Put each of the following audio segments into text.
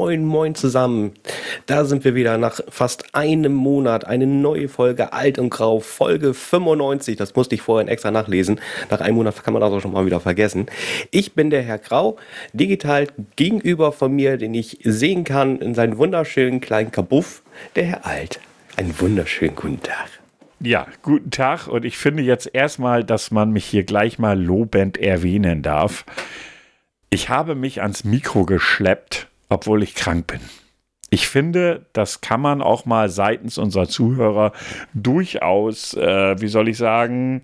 Moin, moin zusammen. Da sind wir wieder nach fast einem Monat. Eine neue Folge Alt und Grau, Folge 95. Das musste ich vorhin extra nachlesen. Nach einem Monat kann man das auch schon mal wieder vergessen. Ich bin der Herr Grau, digital gegenüber von mir, den ich sehen kann in seinem wunderschönen kleinen Kabuff, der Herr Alt. Einen wunderschönen guten Tag. Ja, guten Tag. Und ich finde jetzt erstmal, dass man mich hier gleich mal lobend erwähnen darf. Ich habe mich ans Mikro geschleppt obwohl ich krank bin. Ich finde, das kann man auch mal seitens unserer Zuhörer durchaus, äh, wie soll ich sagen,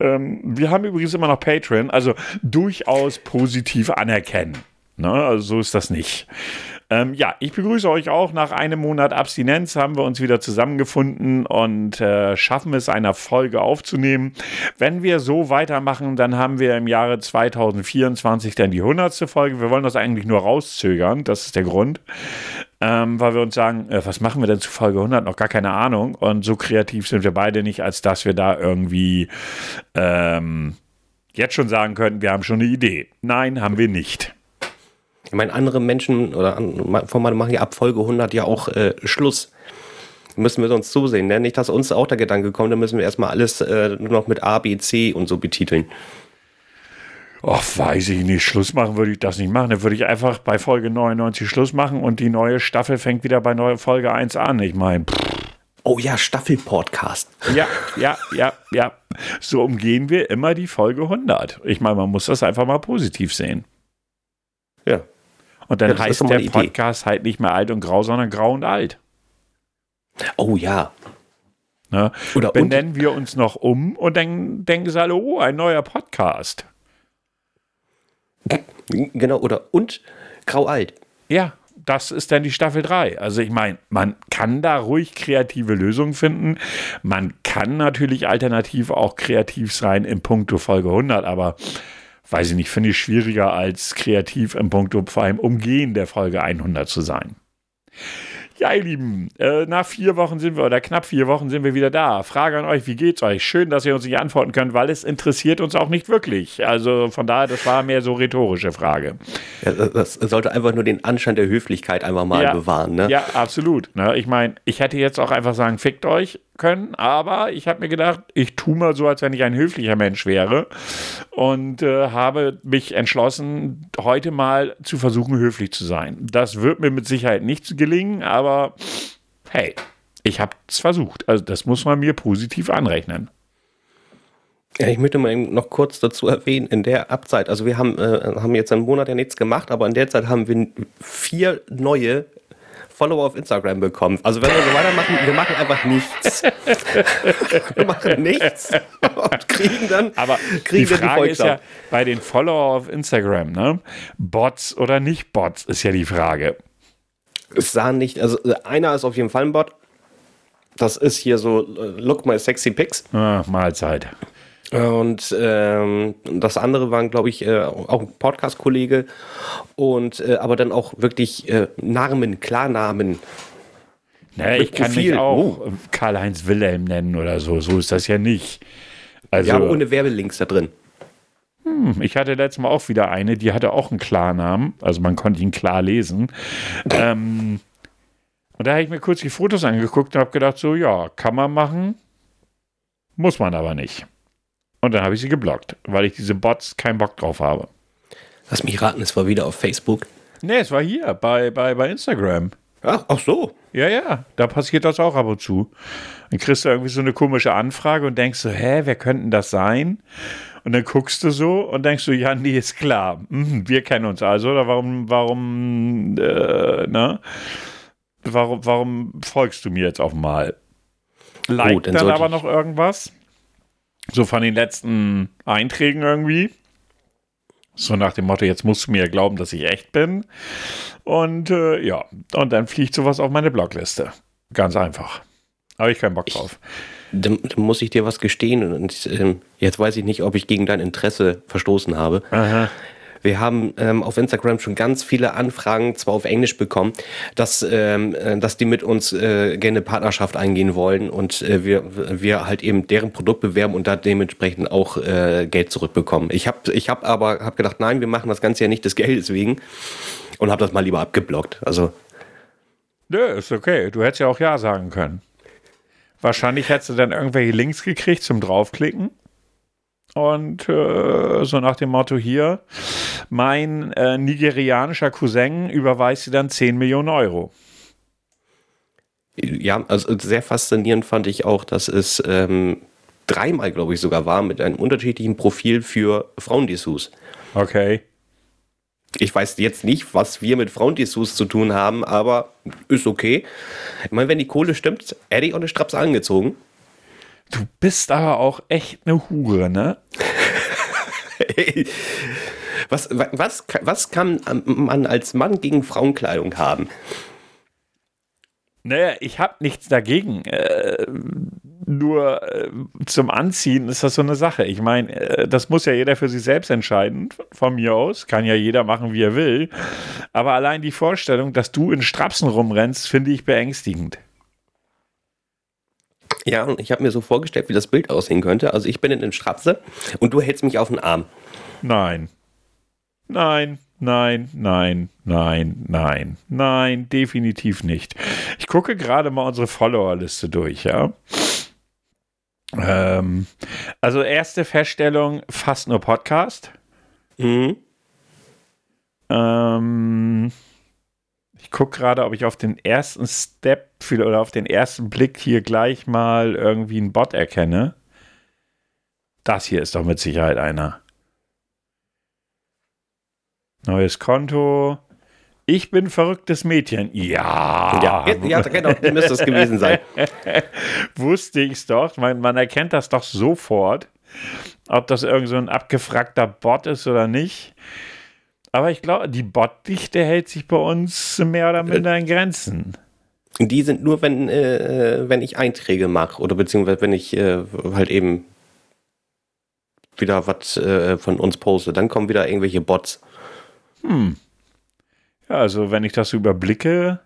ähm, wir haben übrigens immer noch Patreon, also durchaus positiv anerkennen. Ne? Also so ist das nicht. Ähm, ja, ich begrüße euch auch. Nach einem Monat Abstinenz haben wir uns wieder zusammengefunden und äh, schaffen es, eine Folge aufzunehmen. Wenn wir so weitermachen, dann haben wir im Jahre 2024 dann die 100. Folge. Wir wollen das eigentlich nur rauszögern. Das ist der Grund. Ähm, weil wir uns sagen, äh, was machen wir denn zu Folge 100? Noch gar keine Ahnung. Und so kreativ sind wir beide nicht, als dass wir da irgendwie ähm, jetzt schon sagen könnten, wir haben schon eine Idee. Nein, haben wir nicht. Ich meine, andere Menschen oder Formate machen ja ab Folge 100 ja auch äh, Schluss. Müssen wir sonst zusehen. Ne? Nicht, dass uns auch der Gedanke kommt, dann müssen wir erstmal alles äh, nur noch mit A, B, C und so betiteln. Ach, weiß ich nicht. Schluss machen würde ich das nicht machen. Dann würde ich einfach bei Folge 99 Schluss machen und die neue Staffel fängt wieder bei neue Folge 1 an. Ich meine. Oh ja, Staffel-Podcast. Ja, ja, ja, ja. So umgehen wir immer die Folge 100. Ich meine, man muss das einfach mal positiv sehen. Ja, und dann ja, heißt der Podcast halt nicht mehr alt und grau, sondern grau und alt. Oh ja. Ne? Oder benennen wir uns noch um und dann denken sie alle, oh, ein neuer Podcast. Genau, oder und grau alt. Ja, das ist dann die Staffel 3. Also ich meine, man kann da ruhig kreative Lösungen finden. Man kann natürlich alternativ auch kreativ sein im Punkto Folge 100, aber weiß ich nicht, finde ich schwieriger als kreativ im Punkt vor allem Umgehen der Folge 100 zu sein. Ja, ihr Lieben, äh, nach vier Wochen sind wir, oder knapp vier Wochen sind wir wieder da. Frage an euch, wie geht's euch? Schön, dass ihr uns nicht antworten könnt, weil es interessiert uns auch nicht wirklich. Also von daher, das war mehr so rhetorische Frage. Ja, das sollte einfach nur den Anschein der Höflichkeit einfach mal ja, bewahren. Ne? Ja, absolut. Ne? Ich meine, ich hätte jetzt auch einfach sagen, fickt euch können, aber ich habe mir gedacht, ich tue mal so, als wenn ich ein höflicher Mensch wäre und äh, habe mich entschlossen, heute mal zu versuchen, höflich zu sein. Das wird mir mit Sicherheit nicht gelingen, aber hey, ich habe es versucht. Also das muss man mir positiv anrechnen. Ja, ich möchte mal noch kurz dazu erwähnen, in der Abzeit, also wir haben, äh, haben jetzt einen Monat ja nichts gemacht, aber in der Zeit haben wir vier neue Follower auf Instagram bekommen. Also wenn wir so weitermachen, wir machen einfach nichts. wir machen nichts und kriegen dann Aber kriegen die Frage die ist ja bei den Follower auf Instagram, ne? Bots oder nicht Bots, ist ja die Frage. Es sah nicht, also einer ist auf jeden Fall ein Bot. Das ist hier so äh, Look My Sexy Pics. Ah, Mahlzeit. Und ähm, das andere waren, glaube ich, äh, auch ein Podcast-Kollege und äh, aber dann auch wirklich äh, Namen, Klarnamen. Naja, ich kann Profil. mich auch oh. Karl-Heinz Wilhelm nennen oder so. So ist das ja nicht. Also, ja, ohne Werbelinks da drin. Hm, ich hatte letztes Mal auch wieder eine, die hatte auch einen Klarnamen. Also man konnte ihn klar lesen. ähm, und da habe ich mir kurz die Fotos angeguckt und habe gedacht, so ja, kann man machen, muss man aber nicht. Und dann habe ich sie geblockt, weil ich diese Bots keinen Bock drauf habe. Lass mich raten, es war wieder auf Facebook. Nee, es war hier, bei, bei, bei Instagram. Ach, ach so. Ja, ja, da passiert das auch ab und zu. Dann kriegst du irgendwie so eine komische Anfrage und denkst so, hä, wer könnte das sein? Und dann guckst du so und denkst so, ja, nee, ist klar. Mhm, wir kennen uns also, oder warum, warum, äh, ne? Warum, warum folgst du mir jetzt auch mal? Like Gut, dann, dann aber noch irgendwas? So von den letzten Einträgen irgendwie. So nach dem Motto, jetzt musst du mir glauben, dass ich echt bin. Und äh, ja, und dann fliegt sowas auf meine Blogliste. Ganz einfach. Habe ich keinen Bock drauf. Dann, dann, muss ich dir was gestehen. Und äh, jetzt weiß ich nicht, ob ich gegen dein Interesse verstoßen habe. Aha. Wir haben ähm, auf Instagram schon ganz viele Anfragen, zwar auf Englisch bekommen, dass, ähm, äh, dass die mit uns äh, gerne Partnerschaft eingehen wollen und äh, wir, wir halt eben deren Produkt bewerben und da dementsprechend auch äh, Geld zurückbekommen. Ich habe ich hab aber hab gedacht, nein, wir machen das Ganze ja nicht des Geldes wegen. Und habe das mal lieber abgeblockt. Also. Nö, ist okay. Du hättest ja auch Ja sagen können. Wahrscheinlich hättest du dann irgendwelche Links gekriegt zum Draufklicken. Und äh, so nach dem Motto hier, mein äh, nigerianischer Cousin überweist dir dann 10 Millionen Euro. Ja, also sehr faszinierend fand ich auch, dass es ähm, dreimal, glaube ich, sogar war, mit einem unterschiedlichen Profil für Frauendessous. Okay. Ich weiß jetzt nicht, was wir mit Frauendessous zu tun haben, aber ist okay. Ich meine, wenn die Kohle stimmt, hätte ich auch eine Strapse angezogen. Du bist aber auch echt eine Hure, ne? was, was, was kann man als Mann gegen Frauenkleidung haben? Naja, ich habe nichts dagegen. Äh, nur äh, zum Anziehen ist das so eine Sache. Ich meine, äh, das muss ja jeder für sich selbst entscheiden, von mir aus. Kann ja jeder machen, wie er will. Aber allein die Vorstellung, dass du in Strapsen rumrennst, finde ich beängstigend. Ja, und ich habe mir so vorgestellt, wie das Bild aussehen könnte. Also ich bin in den Strapse und du hältst mich auf den Arm. Nein. Nein, nein, nein, nein, nein, nein, definitiv nicht. Ich gucke gerade mal unsere Followerliste durch, ja. Ähm, also erste Feststellung, fast nur Podcast. Mhm. Ähm, ich gucke gerade, ob ich auf den ersten Step oder auf den ersten Blick hier gleich mal irgendwie einen Bot erkenne. Das hier ist doch mit Sicherheit einer. Neues Konto. Ich bin verrücktes Mädchen. Ja. Ja, ja genau, müsste es gewesen sein. Wusste ich es doch. Man, man, erkennt das doch sofort, ob das irgend so ein abgefragter Bot ist oder nicht. Aber ich glaube, die Botdichte hält sich bei uns mehr oder minder in Grenzen. Die sind nur, wenn, äh, wenn ich Einträge mache oder beziehungsweise wenn ich äh, halt eben wieder was äh, von uns poste. Dann kommen wieder irgendwelche Bots. Hm. Ja, also wenn ich das überblicke,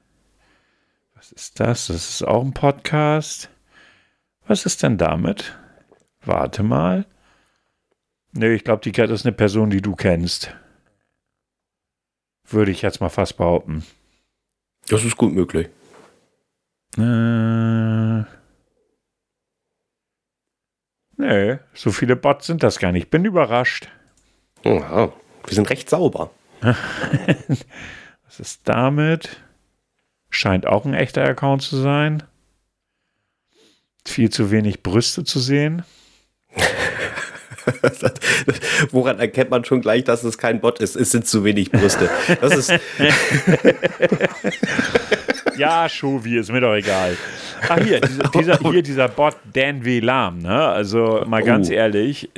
was ist das? Das ist auch ein Podcast. Was ist denn damit? Warte mal. Nee, ich glaube, die Cat ist eine Person, die du kennst. Würde ich jetzt mal fast behaupten. Das ist gut möglich. Äh. Nee, so viele Bots sind das gar nicht. Bin überrascht. Oh, wir sind recht sauber. Was ist damit? Scheint auch ein echter Account zu sein. Viel zu wenig Brüste zu sehen. Woran erkennt man schon gleich, dass es kein Bot ist? Es sind zu wenig Brüste. Das ist. ja, Shovi, ist mir doch egal. Ach, hier, dieser, dieser, hier, dieser Bot Dan W. Lahm, ne? Also mal ganz oh. ehrlich,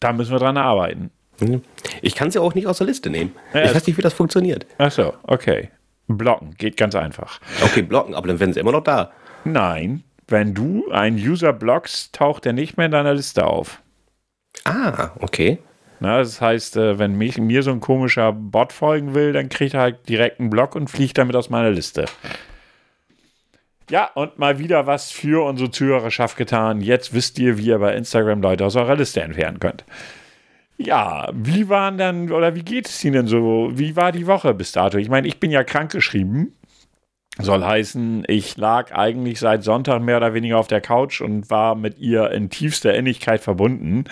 da müssen wir dran arbeiten. Mhm. Ich kann sie auch nicht aus der Liste nehmen. Ja, ich weiß nicht, wie das funktioniert. Ach so, okay. Blocken geht ganz einfach. Okay, blocken, aber dann werden sie immer noch da. Nein, wenn du einen User blockst, taucht er nicht mehr in deiner Liste auf. Ah, okay. Na, das heißt, äh, wenn mich, mir so ein komischer Bot folgen will, dann kriegt er halt direkt einen Block und fliegt damit aus meiner Liste. Ja, und mal wieder was für unsere Zuhörerschaft getan. Jetzt wisst ihr, wie ihr bei Instagram Leute aus eurer Liste entfernen könnt. Ja, wie waren dann, oder wie geht es Ihnen denn so? Wie war die Woche bis dato? Ich meine, ich bin ja krankgeschrieben. Soll heißen, ich lag eigentlich seit Sonntag mehr oder weniger auf der Couch und war mit ihr in tiefster Innigkeit verbunden.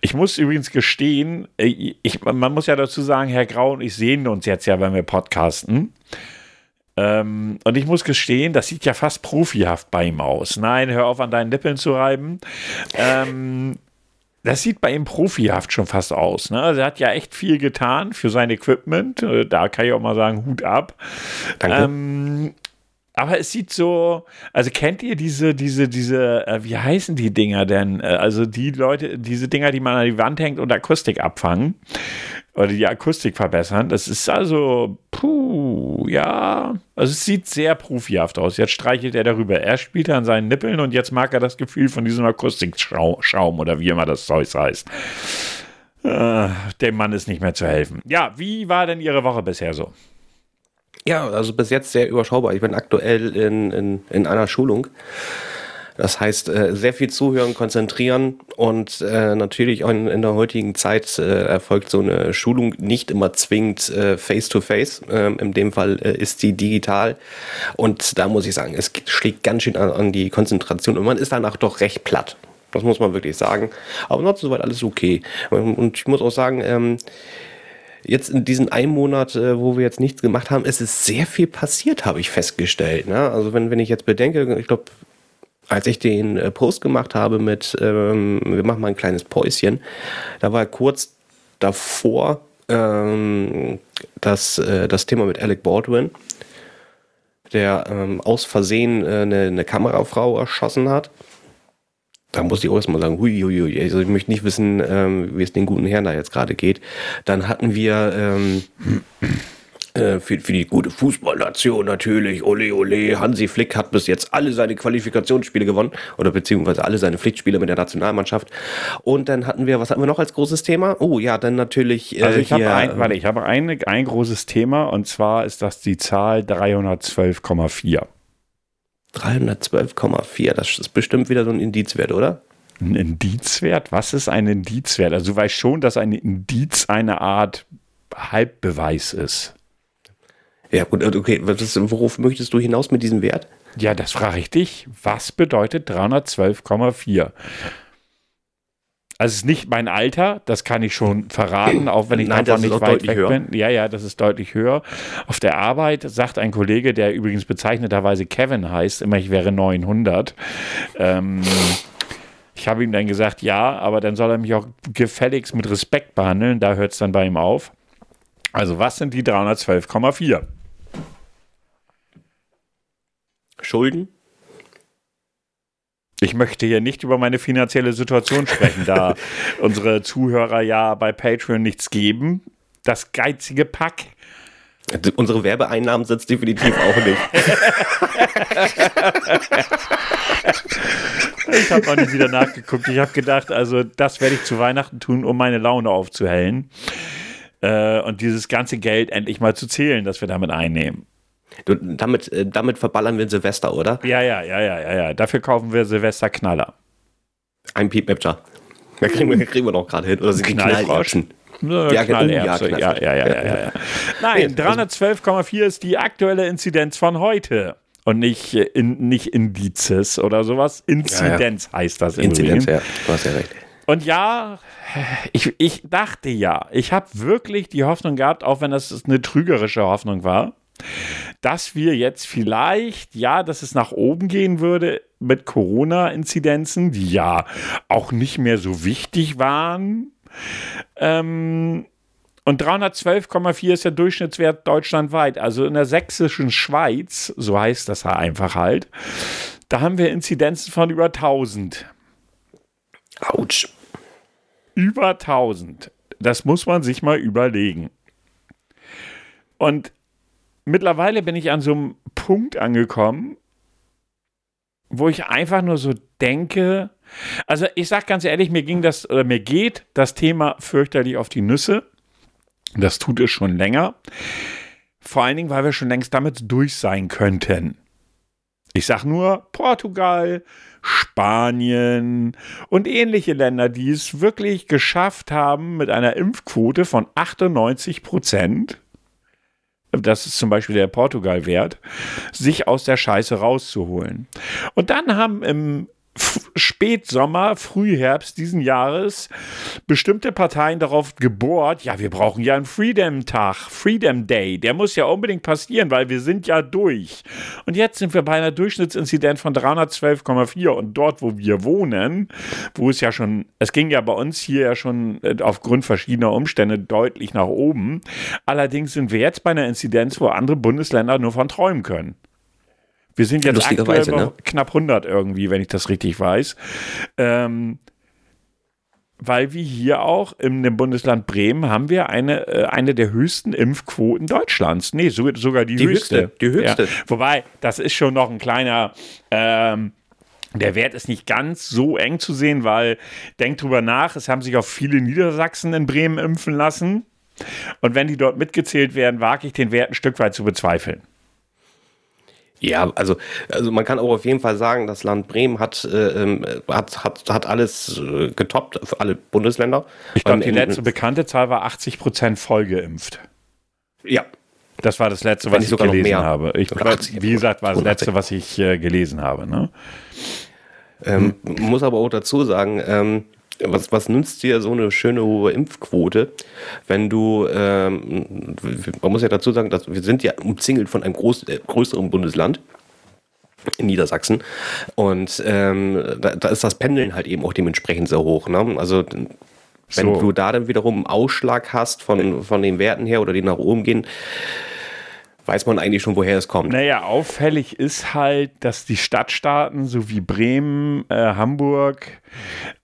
Ich muss übrigens gestehen, äh, ich, man muss ja dazu sagen, Herr Grau und ich sehen uns jetzt ja, wenn wir podcasten. Ähm, und ich muss gestehen, das sieht ja fast profihaft bei ihm aus. Nein, hör auf an deinen Lippeln zu reiben. Ähm, das sieht bei ihm profihaft schon fast aus. Ne? Also er hat ja echt viel getan für sein Equipment. Äh, da kann ich auch mal sagen, Hut ab. Danke. Ähm, aber es sieht so, also kennt ihr diese, diese, diese, äh, wie heißen die Dinger denn? Äh, also die Leute, diese Dinger, die man an die Wand hängt und Akustik abfangen oder die Akustik verbessern. Das ist also, puh, ja. Also es sieht sehr profihaft aus. Jetzt streichelt er darüber. Er spielt an seinen Nippeln und jetzt mag er das Gefühl von diesem Akustikschaum oder wie immer das Zeug heißt. Äh, dem Mann ist nicht mehr zu helfen. Ja, wie war denn Ihre Woche bisher so? Ja, also bis jetzt sehr überschaubar. Ich bin aktuell in, in, in einer Schulung. Das heißt, äh, sehr viel zuhören, konzentrieren und äh, natürlich auch in, der heutigen Zeit äh, erfolgt so eine Schulung nicht immer zwingend face-to-face. -face. in dem Fall ist sie digital und da muss ich sagen, es schlägt ganz schön an, die Konzentration und man ist danach doch recht platt. Das muss man wirklich sagen. Aber ansonsten soweit alles okay. Und ich muss auch sagen, ähm, jetzt in diesem einen Monat, äh, wo wir jetzt nichts gemacht haben, ist es sehr viel passiert, habe ich festgestellt. Ne? Also wenn, wenn ich jetzt bedenke, ich glaube, als ich den äh, Post gemacht habe mit, ähm, wir machen mal ein kleines Päuschen, da war kurz davor ähm, das, äh, das Thema mit Alec Baldwin, der ähm, aus Versehen äh, eine, eine Kamerafrau erschossen hat da muss ich auch erstmal sagen, hui, hui, hui, also ich möchte nicht wissen, ähm, wie es den guten Herrn da jetzt gerade geht. Dann hatten wir ähm, äh, für, für die gute Fußballnation natürlich, ole ole, Hansi Flick hat bis jetzt alle seine Qualifikationsspiele gewonnen oder beziehungsweise alle seine Pflichtspiele mit der Nationalmannschaft. Und dann hatten wir, was hatten wir noch als großes Thema? Oh ja, dann natürlich. Äh, also ich habe ein, warte, ich habe ein, ein großes Thema und zwar ist das die Zahl 312,4. 312,4, das ist bestimmt wieder so ein Indizwert, oder? Ein Indizwert? Was ist ein Indizwert? Also du weißt schon, dass ein Indiz eine Art Halbbeweis ist. Ja, gut, okay. worauf möchtest du hinaus mit diesem Wert? Ja, das frage ich dich. Was bedeutet 312,4? Also es ist nicht mein Alter, das kann ich schon verraten, auch wenn ich Nein, davon nicht weit weg höher. bin. Ja, ja, das ist deutlich höher. Auf der Arbeit sagt ein Kollege, der übrigens bezeichneterweise Kevin heißt, immer ich wäre 900. Ähm, ich habe ihm dann gesagt, ja, aber dann soll er mich auch gefälligst mit Respekt behandeln. Da hört es dann bei ihm auf. Also was sind die 312,4? Schulden? Ich möchte hier nicht über meine finanzielle Situation sprechen, da unsere Zuhörer ja bei Patreon nichts geben. Das geizige Pack. Unsere Werbeeinnahmen sind definitiv auch nicht. ich habe auch nicht wieder nachgeguckt. Ich habe gedacht, also das werde ich zu Weihnachten tun, um meine Laune aufzuhellen. Äh, und dieses ganze Geld endlich mal zu zählen, das wir damit einnehmen. Du, damit, äh, damit verballern wir Silvester, oder? Ja, ja, ja, ja, ja, ja. Dafür kaufen wir Silvester Knaller. Ein Piep Mapcher. Da kriegen wir, kriegen wir noch gerade hin. Oder sind Knallfroschen? Ja, ja. Ja, ja, ja, ja. Nein, 312,4 ist die aktuelle Inzidenz von heute. Und nicht, äh, in, nicht Indizes oder sowas. Inzidenz heißt das. Inzidenz, ja. Du hast ja recht. Und ja, ich, ich dachte ja, ich habe wirklich die Hoffnung gehabt, auch wenn das eine trügerische Hoffnung war, dass wir jetzt vielleicht, ja, dass es nach oben gehen würde mit Corona-Inzidenzen, die ja auch nicht mehr so wichtig waren. Ähm, und 312,4 ist der Durchschnittswert deutschlandweit. Also in der sächsischen Schweiz, so heißt das einfach halt, da haben wir Inzidenzen von über 1000. Autsch. Über 1000. Das muss man sich mal überlegen. Und mittlerweile bin ich an so einem Punkt angekommen, wo ich einfach nur so denke, also ich sag ganz ehrlich, mir ging das oder mir geht das Thema fürchterlich auf die Nüsse. Das tut es schon länger. Vor allen Dingen, weil wir schon längst damit durch sein könnten. Ich sag nur Portugal, Spanien und ähnliche Länder, die es wirklich geschafft haben mit einer Impfquote von 98 Prozent das ist zum Beispiel der Portugal-Wert, sich aus der Scheiße rauszuholen. Und dann haben im Spätsommer, Frühherbst diesen Jahres bestimmte Parteien darauf gebohrt, ja, wir brauchen ja einen Freedom-Tag, Freedom Day, der muss ja unbedingt passieren, weil wir sind ja durch. Und jetzt sind wir bei einer Durchschnittsinzidenz von 312,4 und dort, wo wir wohnen, wo es ja schon, es ging ja bei uns hier ja schon äh, aufgrund verschiedener Umstände deutlich nach oben. Allerdings sind wir jetzt bei einer Inzidenz, wo andere Bundesländer nur von träumen können. Wir sind jetzt aktuell ne? knapp 100 irgendwie, wenn ich das richtig weiß. Ähm, weil wir hier auch in dem Bundesland Bremen haben wir eine, äh, eine der höchsten Impfquoten Deutschlands. Nee, so, sogar die, die höchste. höchste. Die höchste. Ja. Wobei, das ist schon noch ein kleiner. Ähm, der Wert ist nicht ganz so eng zu sehen, weil denkt drüber nach, es haben sich auch viele Niedersachsen in Bremen impfen lassen. Und wenn die dort mitgezählt werden, wage ich den Wert ein Stück weit zu bezweifeln. Ja, also, also man kann auch auf jeden Fall sagen, das Land Bremen hat, äh, ähm, hat, hat, hat alles äh, getoppt für alle Bundesländer. Ich glaube, die letzte bekannte Zahl war 80 Prozent vollgeimpft. Ja. Das war das letzte, was ich, ich gelesen habe. Ich, wie gesagt, war das letzte, was ich äh, gelesen habe. Ne? Ähm, hm. Muss aber auch dazu sagen, ähm, was, was nützt dir so eine schöne hohe Impfquote, wenn du, ähm, man muss ja dazu sagen, dass wir sind ja umzingelt von einem groß, äh, größeren Bundesland in Niedersachsen und ähm, da, da, ist das Pendeln halt eben auch dementsprechend sehr hoch. Ne? Also wenn so. du da dann wiederum einen Ausschlag hast von, von den Werten her oder die nach oben gehen, weiß man eigentlich schon, woher es kommt. Naja, auffällig ist halt, dass die Stadtstaaten, so wie Bremen, äh, Hamburg,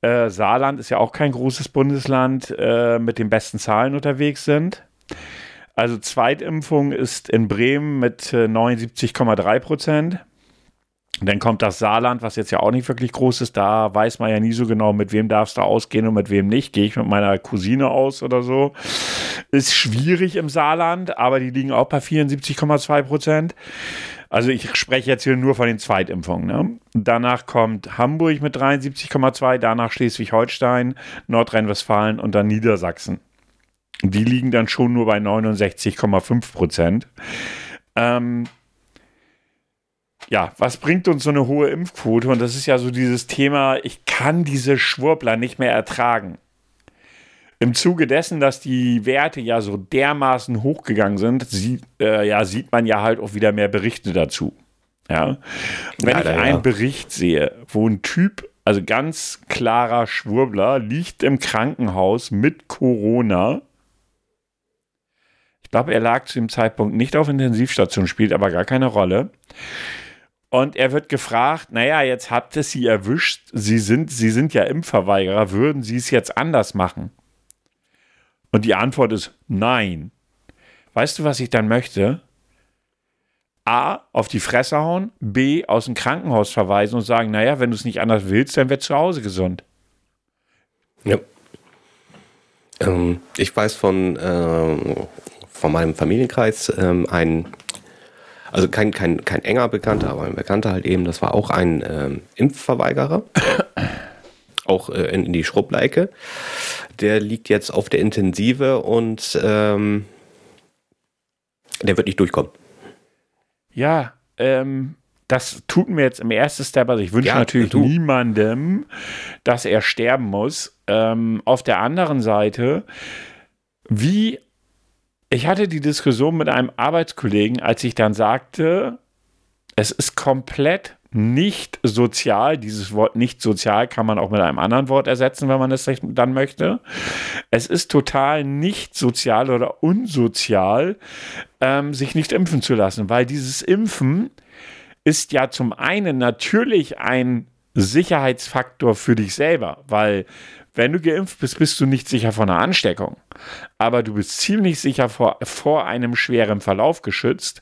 äh, Saarland ist ja auch kein großes Bundesland, äh, mit den besten Zahlen unterwegs sind. Also Zweitimpfung ist in Bremen mit 79,3 äh, Prozent. Dann kommt das Saarland, was jetzt ja auch nicht wirklich groß ist. Da weiß man ja nie so genau, mit wem darfst du ausgehen und mit wem nicht. Gehe ich mit meiner Cousine aus oder so. Ist schwierig im Saarland, aber die liegen auch bei 74,2 Prozent. Also ich spreche jetzt hier nur von den Zweitimpfungen. Ne? Danach kommt Hamburg mit 73,2, danach Schleswig-Holstein, Nordrhein-Westfalen und dann Niedersachsen. Die liegen dann schon nur bei 69,5 Prozent. Ähm, ja, was bringt uns so eine hohe Impfquote? Und das ist ja so dieses Thema, ich kann diese Schwurbler nicht mehr ertragen. Im Zuge dessen, dass die Werte ja so dermaßen hochgegangen sind, sieht, äh, ja, sieht man ja halt auch wieder mehr Berichte dazu. Ja. Wenn Leider, ich einen ja. Bericht sehe, wo ein Typ, also ganz klarer Schwurbler, liegt im Krankenhaus mit Corona, ich glaube, er lag zu dem Zeitpunkt nicht auf Intensivstation, spielt aber gar keine Rolle. Und er wird gefragt, naja, jetzt habt ihr sie erwischt, sie sind, sie sind ja Impfverweigerer, würden sie es jetzt anders machen? Und die Antwort ist nein. Weißt du, was ich dann möchte? A, auf die Fresse hauen, B, aus dem Krankenhaus verweisen und sagen, naja, wenn du es nicht anders willst, dann wird zu Hause gesund. Ja. Ähm, ich weiß von, ähm, von meinem Familienkreis ähm, ein also kein, kein, kein enger Bekannter, aber ein Bekannter halt eben, das war auch ein ähm, Impfverweigerer. Auch äh, in, in, die Schrubbleike. Der liegt jetzt auf der Intensive und ähm, der wird nicht durchkommen. Ja, ähm, das tut mir jetzt im ersten Step, also ich wünsche ja, natürlich du. niemandem, dass er sterben muss. Ähm, auf der anderen Seite, wie ich hatte die Diskussion mit einem Arbeitskollegen, als ich dann sagte, es ist komplett nicht sozial. Dieses Wort nicht sozial kann man auch mit einem anderen Wort ersetzen, wenn man es dann möchte. Es ist total nicht sozial oder unsozial, ähm, sich nicht impfen zu lassen, weil dieses Impfen ist ja zum einen natürlich ein Sicherheitsfaktor für dich selber, weil wenn du geimpft bist, bist du nicht sicher vor einer Ansteckung. Aber du bist ziemlich sicher vor, vor einem schweren Verlauf geschützt.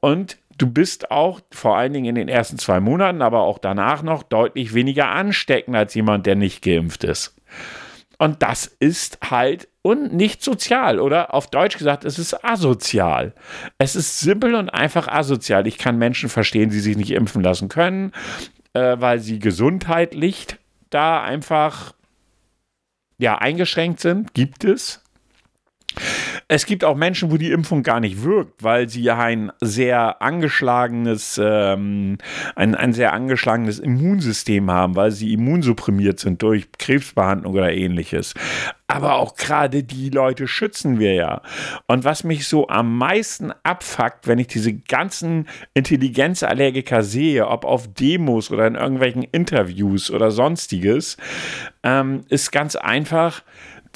Und du bist auch vor allen Dingen in den ersten zwei Monaten, aber auch danach noch deutlich weniger ansteckend als jemand, der nicht geimpft ist. Und das ist halt und nicht sozial oder auf Deutsch gesagt, es ist asozial. Es ist simpel und einfach asozial. Ich kann Menschen verstehen, die sich nicht impfen lassen können, äh, weil sie gesundheitlich da einfach ja, eingeschränkt sind, gibt es. Es gibt auch Menschen, wo die Impfung gar nicht wirkt, weil sie ein sehr angeschlagenes, ähm, ein, ein sehr angeschlagenes Immunsystem haben, weil sie immunsupprimiert sind durch Krebsbehandlung oder ähnliches. Aber auch gerade die Leute schützen wir ja. Und was mich so am meisten abfuckt, wenn ich diese ganzen Intelligenzallergiker sehe, ob auf Demos oder in irgendwelchen Interviews oder sonstiges, ähm, ist ganz einfach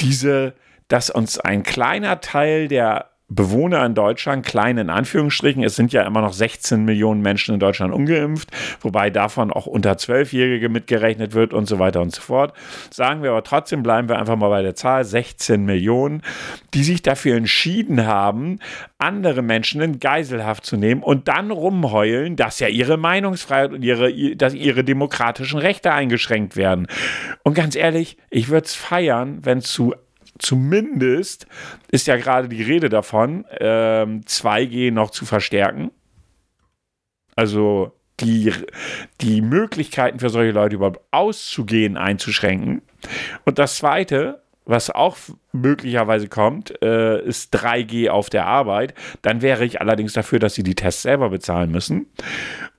diese dass uns ein kleiner Teil der Bewohner in Deutschland, klein in Anführungsstrichen, es sind ja immer noch 16 Millionen Menschen in Deutschland ungeimpft, wobei davon auch unter Zwölfjährige mitgerechnet wird und so weiter und so fort. Sagen wir aber trotzdem, bleiben wir einfach mal bei der Zahl 16 Millionen, die sich dafür entschieden haben, andere Menschen in Geiselhaft zu nehmen und dann rumheulen, dass ja ihre Meinungsfreiheit und ihre, dass ihre demokratischen Rechte eingeschränkt werden. Und ganz ehrlich, ich würde es feiern, wenn zu zumindest ist ja gerade die Rede davon, ähm, 2G noch zu verstärken. Also die, die Möglichkeiten für solche Leute überhaupt auszugehen einzuschränken. Und das Zweite, was auch möglicherweise kommt, äh, ist 3G auf der Arbeit. Dann wäre ich allerdings dafür, dass sie die Tests selber bezahlen müssen.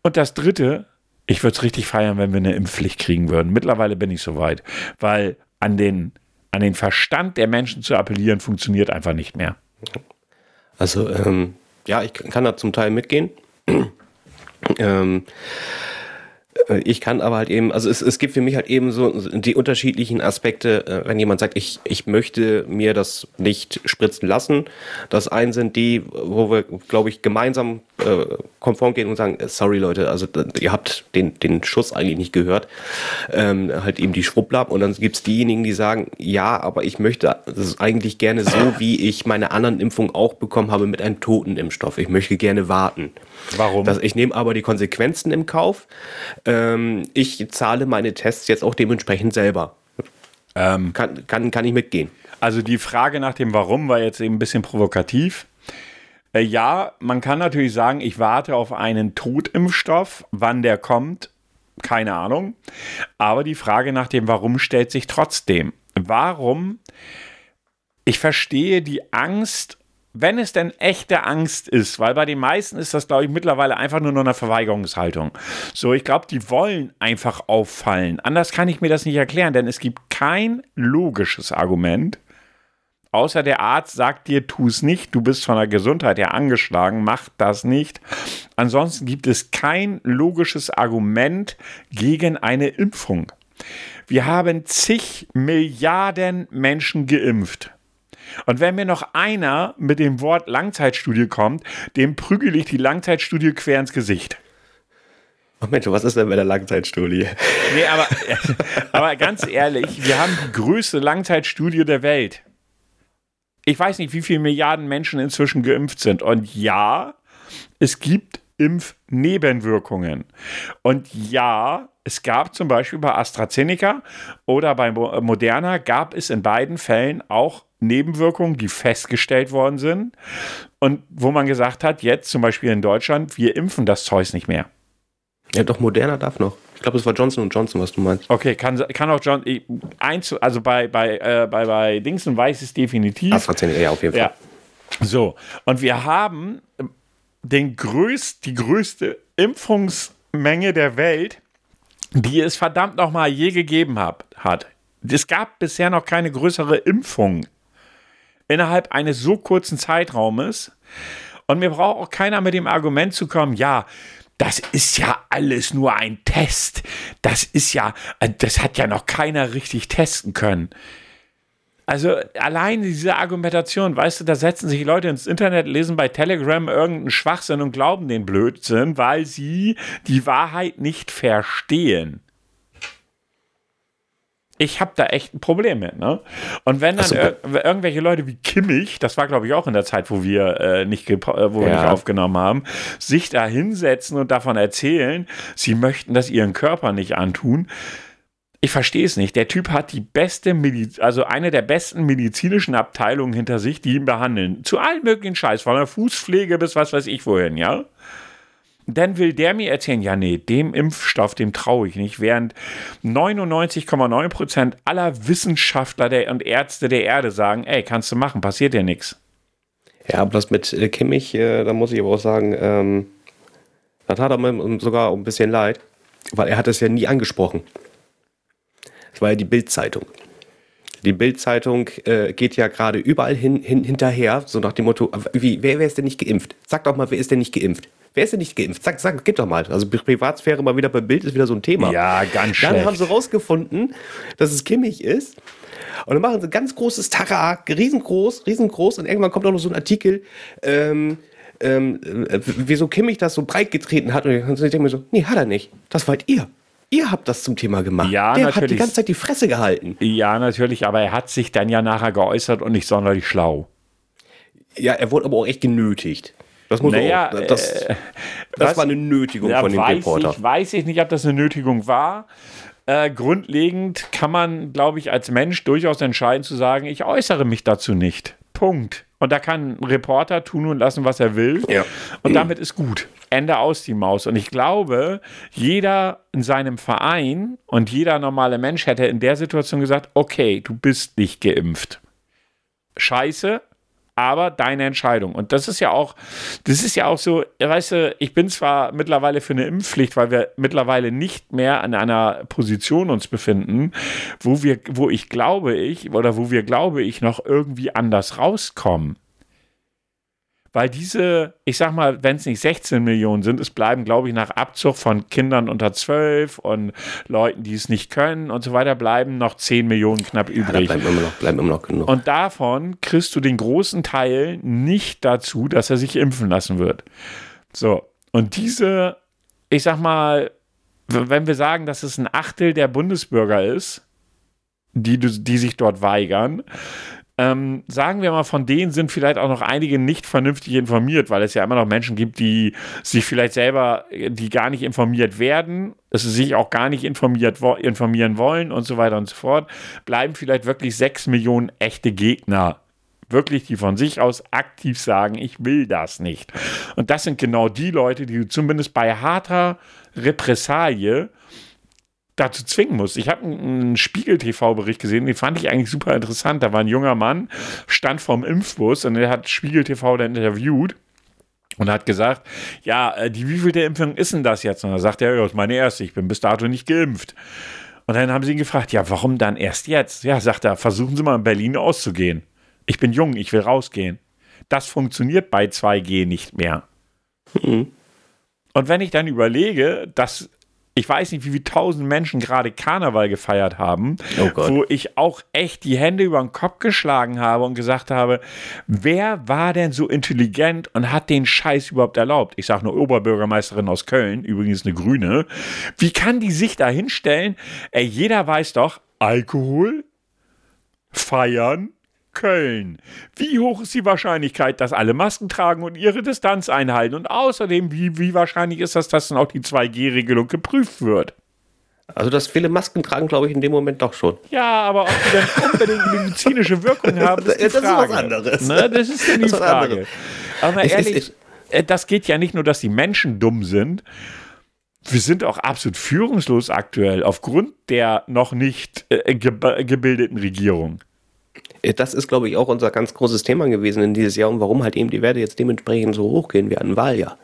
Und das Dritte, ich würde es richtig feiern, wenn wir eine Impfpflicht kriegen würden. Mittlerweile bin ich soweit, weil an den, an den Verstand der Menschen zu appellieren, funktioniert einfach nicht mehr. Also, ähm, ja, ich kann da zum Teil mitgehen. ähm, äh, ich kann aber halt eben, also es, es gibt für mich halt eben so die unterschiedlichen Aspekte, äh, wenn jemand sagt, ich, ich möchte mir das nicht spritzen lassen. Das einen sind die, wo wir, glaube ich, gemeinsam äh, konform gehen und sagen, äh, sorry Leute, also ihr habt den, den Schuss eigentlich nicht gehört. Ähm, halt eben die Schwuppler. Und dann gibt es diejenigen, die sagen, ja, aber ich möchte das eigentlich gerne so, wie ich meine anderen Impfungen auch bekommen habe mit einem toten Impfstoff. Ich möchte gerne warten. Warum? Das, ich nehme aber die Konsequenzen im Kauf. Ähm, ich zahle meine Tests jetzt auch dementsprechend selber. Ähm, kann, kann, kann ich mitgehen. Also die Frage nach dem Warum war jetzt eben ein bisschen provokativ. Äh, ja, man kann natürlich sagen, ich warte auf einen Totimpfstoff. Wann der kommt, keine Ahnung. Aber die Frage nach dem Warum stellt sich trotzdem. Warum? Ich verstehe die Angst wenn es denn echte Angst ist, weil bei den meisten ist das, glaube ich, mittlerweile einfach nur noch eine Verweigerungshaltung. So, ich glaube, die wollen einfach auffallen. Anders kann ich mir das nicht erklären, denn es gibt kein logisches Argument, außer der Arzt sagt dir, tu es nicht, du bist von der Gesundheit her angeschlagen, mach das nicht. Ansonsten gibt es kein logisches Argument gegen eine Impfung. Wir haben zig Milliarden Menschen geimpft. Und wenn mir noch einer mit dem Wort Langzeitstudie kommt, dem prügel ich die Langzeitstudie quer ins Gesicht. Mensch, was ist denn bei der Langzeitstudie? Nee, aber, aber ganz ehrlich, wir haben die größte Langzeitstudie der Welt. Ich weiß nicht, wie viele Milliarden Menschen inzwischen geimpft sind. Und ja, es gibt Impfnebenwirkungen. Und ja, es gab zum Beispiel bei AstraZeneca oder bei Moderna gab es in beiden Fällen auch Nebenwirkungen, die festgestellt worden sind und wo man gesagt hat, jetzt zum Beispiel in Deutschland, wir impfen das Zeug nicht mehr. Ja, doch, Moderna darf noch. Ich glaube, es war Johnson Johnson, was du meinst. Okay, kann, kann auch John. Eins, also bei, bei, äh, bei, bei Dingsen weiß es definitiv. AstraZeneca, ja, auf jeden Fall. Ja. So, und wir haben den größt, die größte Impfungsmenge der Welt, die es verdammt nochmal je gegeben hab, hat. Es gab bisher noch keine größere Impfung innerhalb eines so kurzen Zeitraumes. Und mir braucht auch keiner mit dem Argument zu kommen, ja, das ist ja alles nur ein Test. Das ist ja, äh, das hat ja noch keiner richtig testen können. Also allein diese Argumentation, weißt du, da setzen sich Leute ins Internet, lesen bei Telegram irgendeinen Schwachsinn und glauben den Blödsinn, weil sie die Wahrheit nicht verstehen ich habe da echt ein Problem mit. Ne? Und wenn dann so, ir irgendwelche Leute wie Kimmich, das war glaube ich auch in der Zeit, wo wir äh, nicht, äh, wo ja. wir nicht aufgenommen haben, sich da hinsetzen und davon erzählen, sie möchten das ihren Körper nicht antun. Ich verstehe es nicht. Der Typ hat die beste, Mediz also eine der besten medizinischen Abteilungen hinter sich, die ihn behandeln. Zu allen möglichen Scheiß, von der Fußpflege bis was weiß ich wohin, ja dann will der mir erzählen, ja, nee, dem Impfstoff, dem traue ich nicht, während 99,9 Prozent aller Wissenschaftler der, und Ärzte der Erde sagen, ey, kannst du machen, passiert dir nichts. Ja, aber das mit äh, Kimmich, äh, da muss ich aber auch sagen, ähm, das hat er mir sogar ein bisschen leid, weil er hat es ja nie angesprochen. War ja die Bildzeitung. Die Bildzeitung äh, geht ja gerade überall hin, hin, hinterher, so nach dem Motto, wie, wer, wer ist denn nicht geimpft? Sag doch mal, wer ist denn nicht geimpft? Wer ist denn nicht geimpft? Sag, sag, gib doch mal. Also Privatsphäre mal wieder beim Bild ist wieder so ein Thema. Ja, ganz schön. Dann haben sie rausgefunden, dass es Kimmich ist. Und dann machen sie ein ganz großes Tara, riesengroß, riesengroß. Und irgendwann kommt auch noch so ein Artikel, ähm, ähm, äh, wieso Kimmich das so breit getreten hat. Und ich denke mir so, nee, hat er nicht. Das wollt ihr. Ihr habt das zum Thema gemacht. Ja, Der natürlich. hat die ganze Zeit die Fresse gehalten. Ja, natürlich, aber er hat sich dann ja nachher geäußert und nicht sonderlich schlau. Ja, er wurde aber auch echt genötigt. Das muss naja, auch, das, äh, das was, war eine Nötigung ja, von dem weiß Reporter. Ich weiß ich nicht, ob das eine Nötigung war. Äh, grundlegend kann man, glaube ich, als Mensch durchaus entscheiden zu sagen, ich äußere mich dazu nicht. Punkt. Und da kann ein Reporter tun und lassen, was er will. Ja. Und damit ist gut. Ende aus die Maus. Und ich glaube, jeder in seinem Verein und jeder normale Mensch hätte in der Situation gesagt, okay, du bist nicht geimpft. Scheiße, aber deine Entscheidung. Und das ist ja auch, das ist ja auch so, weißt du, ich bin zwar mittlerweile für eine Impfpflicht, weil wir mittlerweile nicht mehr an einer Position uns befinden, wo wir, wo ich glaube ich, oder wo wir glaube ich noch irgendwie anders rauskommen. Weil diese, ich sag mal, wenn es nicht 16 Millionen sind, es bleiben, glaube ich, nach Abzug von Kindern unter 12 und Leuten, die es nicht können und so weiter, bleiben noch 10 Millionen knapp Ja, übrig. bleiben immer noch, bleiben immer noch genug. Und davon kriegst du den großen Teil nicht dazu, dass er sich impfen lassen wird. So, und diese, ich sag mal, wenn wir sagen, dass es ein Achtel der Bundesbürger ist, die, die sich dort weigern, ähm, sagen wir mal, von denen sind vielleicht auch noch einige nicht vernünftig informiert, weil es ja immer noch Menschen gibt, die sich vielleicht selber, die gar nicht informiert werden, es sich auch gar nicht informiert, wo- informieren wollen und so weiter und so fort, bleiben vielleicht wirklich sechs Millionen echte Gegner. Wirklich, die von sich aus aktiv sagen, ich will das nicht. Und das sind genau die Leute, die du zumindest bei harter Repressalie dazu zwingen muss. Ich habe einen Spiegel-TV-Bericht gesehen, den fand ich eigentlich super interessant. Da war ein junger Mann, stand vorm Impfbus und er hat Spiegel-TV dann interviewt und hat gesagt, ja, äh, die wievielte Impfung ist denn das jetzt? Und da sagt er, ja, das ist meine erste, ich bin bis dato nicht geimpft. Und dann haben sie ihn gefragt, ja, warum dann erst jetzt? Ja, sagt er, versuchen Sie mal in Berlin auszugehen. Ich bin jung, ich will rausgehen. Das funktioniert bei 2G nicht mehr. Und wenn ich dann überlege, dass ich weiß nicht, wie viele tausend Menschen gerade Karneval gefeiert haben, Oh wo ich auch echt die Hände über den Kopf geschlagen habe und gesagt habe, wer war denn so intelligent und hat den Scheiß überhaupt erlaubt? Ich sage eine Oberbürgermeisterin aus Köln, übrigens eine Grüne. Wie kann die sich da hinstellen? Ey, jeder weiß doch, Alkohol, Feiern, Köln. Wie hoch ist die Wahrscheinlichkeit, dass alle Masken tragen und ihre Distanz einhalten? Und außerdem, wie, wie wahrscheinlich ist das, dass dann auch die 2G-Regelung geprüft wird? Also, dass viele Masken tragen, glaube ich, in dem Moment doch schon. Ja, aber ob die dann unbedingt medizinische Wirkung haben, ist die Das ist was Frage. anderes. Ne, das ist dann die Das ist Frage. Aber ist- ehrlich, es- äh, das geht ja nicht nur, dass die Menschen dumm sind. Wir sind auch absolut führungslos aktuell aufgrund der noch nicht äh, ge gebildeten Regierung. Äh, Das ist, glaube ich, auch unser ganz großes Thema gewesen in dieses Jahr und warum halt eben die Werte jetzt dementsprechend so hoch gehen wie an Wahljahr.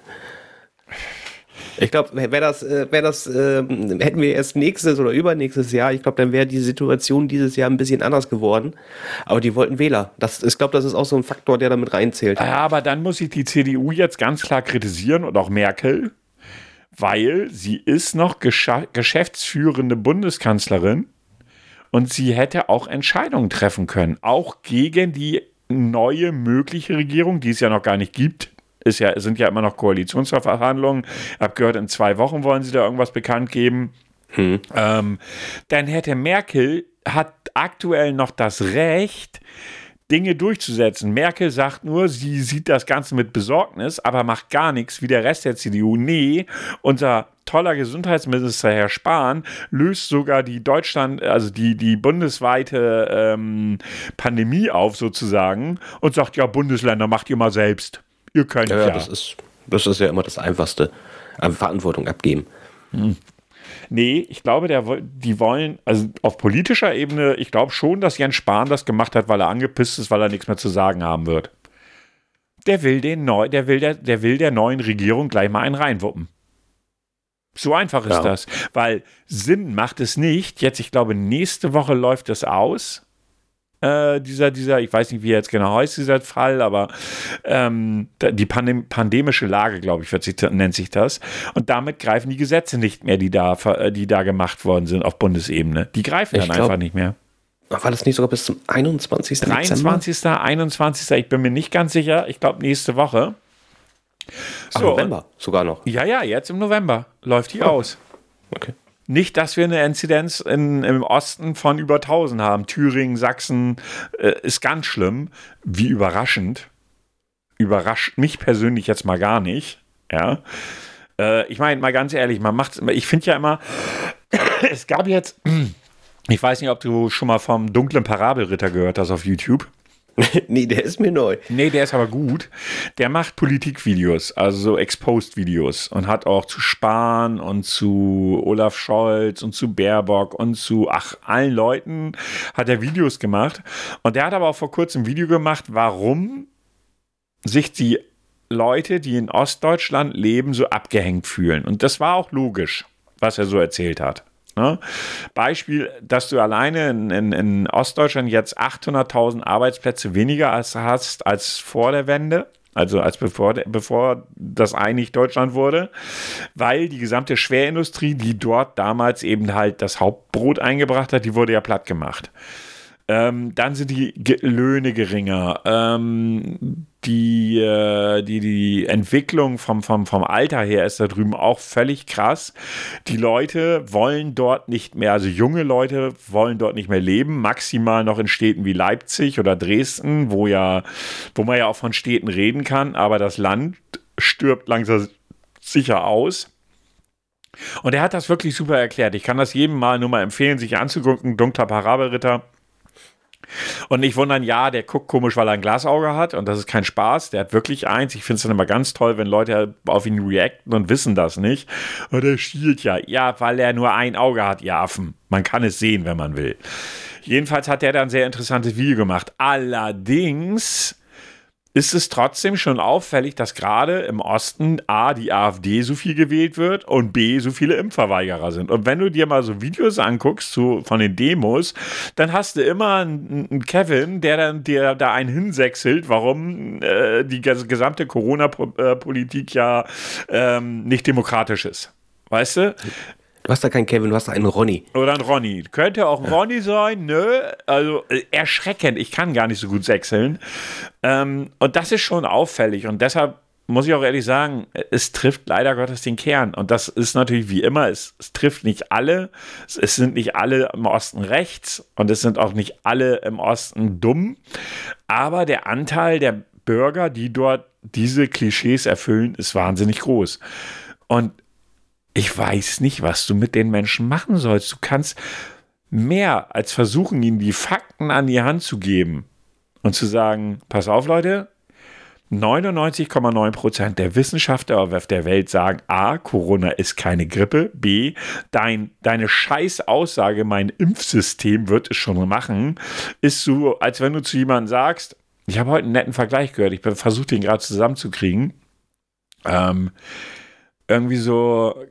Ich glaube, wäre das, wäre das, äh, hätten wir erst nächstes oder übernächstes Jahr, ich glaube, dann wäre die Situation dieses Jahr ein bisschen anders geworden. Aber die wollten Wähler. Das, ich glaube, das ist auch so ein Faktor, der damit reinzählt. Ja, aber dann muss ich die CDU jetzt ganz klar kritisieren und auch Merkel, weil sie ist noch geschäftsführende Bundeskanzlerin und sie hätte auch Entscheidungen treffen können, auch gegen die neue mögliche Regierung, die es ja noch gar nicht gibt. Ist ja, sind ja immer noch Koalitionsverhandlungen. Ich habe gehört, in zwei Wochen wollen sie da irgendwas bekannt geben. Ähm, dann hätte Merkel hat aktuell noch das Recht, Dinge durchzusetzen. Merkel sagt nur, sie sieht das Ganze mit Besorgnis, aber macht gar nichts wie der Rest der CDU. Nee, unser toller Gesundheitsminister Herr Spahn löst sogar die Deutschland, also die, die bundesweite ähm, Pandemie auf sozusagen und sagt, ja, Bundesländer macht ihr mal selbst. Ihr könnt ja. Ja, das ist, das ist ja immer das Einfachste. Verantwortung abgeben. Nee, ich glaube, der, die wollen, also auf politischer Ebene, ich glaube schon, dass Jens Spahn das gemacht hat, weil er angepisst ist, weil er nichts mehr zu sagen haben wird. Der will, den neu, der will, der, der will der neuen Regierung gleich mal einen reinwuppen. So einfach ist Ja. das. Weil Sinn macht es nicht. Jetzt, ich glaube, nächste Woche läuft es aus. Äh, dieser, dieser, ich weiß nicht, wie er jetzt genau heißt, dieser Fall, aber ähm, die Pandem pandemische Lage, glaube ich, sich, nennt sich das. Und damit greifen die Gesetze nicht mehr, die da, äh, die da gemacht worden sind auf Bundesebene. Die greifen Ich dann glaub- einfach nicht mehr. War das nicht sogar bis zum 21. Dezember? 23., 21., ich bin mir nicht ganz sicher. Ich glaube, nächste Woche. Ach, November sogar noch. Ja, ja, jetzt im November läuft die aus. Okay. Nicht, dass wir eine Inzidenz in, im Osten von über 1000 haben. Thüringen, Sachsen äh, ist ganz schlimm. Wie überraschend. Überrascht mich persönlich jetzt mal gar nicht. Ja. Äh, ich meine, mal ganz ehrlich, man macht Ich finde ja immer, es gab jetzt. Ich weiß nicht, ob du schon mal vom dunklen Parabelritter gehört hast auf YouTube. nee, der ist mir neu. Nee, der ist aber gut. Der macht Politikvideos, also so Exposed-Videos und hat auch zu Spahn und zu Olaf Scholz und zu Baerbock und zu, ach, allen Leuten hat er Videos gemacht. Und der hat aber auch vor kurzem ein Video gemacht, warum sich die Leute, die in Ostdeutschland leben, so abgehängt fühlen. Und das war auch logisch, was er so erzählt hat. Ne? Beispiel, dass du alleine in, in, in Ostdeutschland jetzt 800.000 Arbeitsplätze weniger als hast als vor der Wende. Also als bevor, bevor das einig Deutschland wurde, weil die gesamte Schwerindustrie, die dort damals eben halt das Hauptbrot eingebracht hat, die wurde ja platt gemacht. Ähm, dann sind die Löhne geringer. Ähm, die, äh, die, die Entwicklung vom, vom, vom Alter her ist da drüben auch völlig krass. Die Leute wollen dort nicht mehr, also junge Leute wollen dort nicht mehr leben, maximal noch in Städten wie Leipzig oder Dresden, wo ja, wo man ja auch von Städten reden kann, aber das Land stirbt langsam sicher aus. Und er hat das wirklich super erklärt. Ich kann das jedem mal nur mal empfehlen, sich anzugucken. Dunkler Parabelritter und nicht wundern, ja, der guckt komisch, weil er ein Glasauge hat und das ist kein Spaß. Der hat wirklich eins. Ich finde es dann immer ganz toll, wenn Leute auf ihn reacten und wissen das nicht. Und er schielt ja. Ja, weil er nur ein Auge hat, ihr Affen. Man kann es sehen, wenn man will. Jedenfalls hat er dann ein sehr interessantes Video gemacht. Allerdings ist es trotzdem schon auffällig, dass gerade im Osten A, die AfD so viel gewählt wird und B, so viele Impfverweigerer sind. Und wenn du dir mal so Videos anguckst zu, von den Demos, dann hast du immer einen, einen Kevin, der dann dir da einen hinsechselt, warum äh, die gesamte Corona-Politik ja ähm, nicht demokratisch ist. Weißt du? Du hast da keinen Kevin, du hast da einen Ronny. Oder einen Ronny. Könnte auch ja. Ronny sein, nö. Also äh, erschreckend. Ich kann gar nicht so gut sechseln. Ähm, und das ist schon auffällig. Und deshalb muss ich auch ehrlich sagen, es trifft leider Gottes den Kern. Und das ist natürlich wie immer, es, es trifft nicht alle. Es, es, sind nicht alle im Osten rechts und es sind auch nicht alle im Osten dumm. Aber der Anteil der Bürger, die dort diese Klischees erfüllen, ist wahnsinnig groß. Und ich weiß nicht, was du mit den Menschen machen sollst. Du kannst mehr als versuchen, ihnen die Fakten an die Hand zu geben und zu sagen, pass auf Leute, 99,9 Prozent der Wissenschaftler auf der Welt sagen, A, Corona ist keine Grippe, B, dein, deine scheiß Aussage, mein Impfsystem wird es schon machen, ist so, als wenn du zu jemandem sagst, ich habe heute einen netten Vergleich gehört, ich versuche den gerade zusammenzukriegen, ähm, irgendwie so,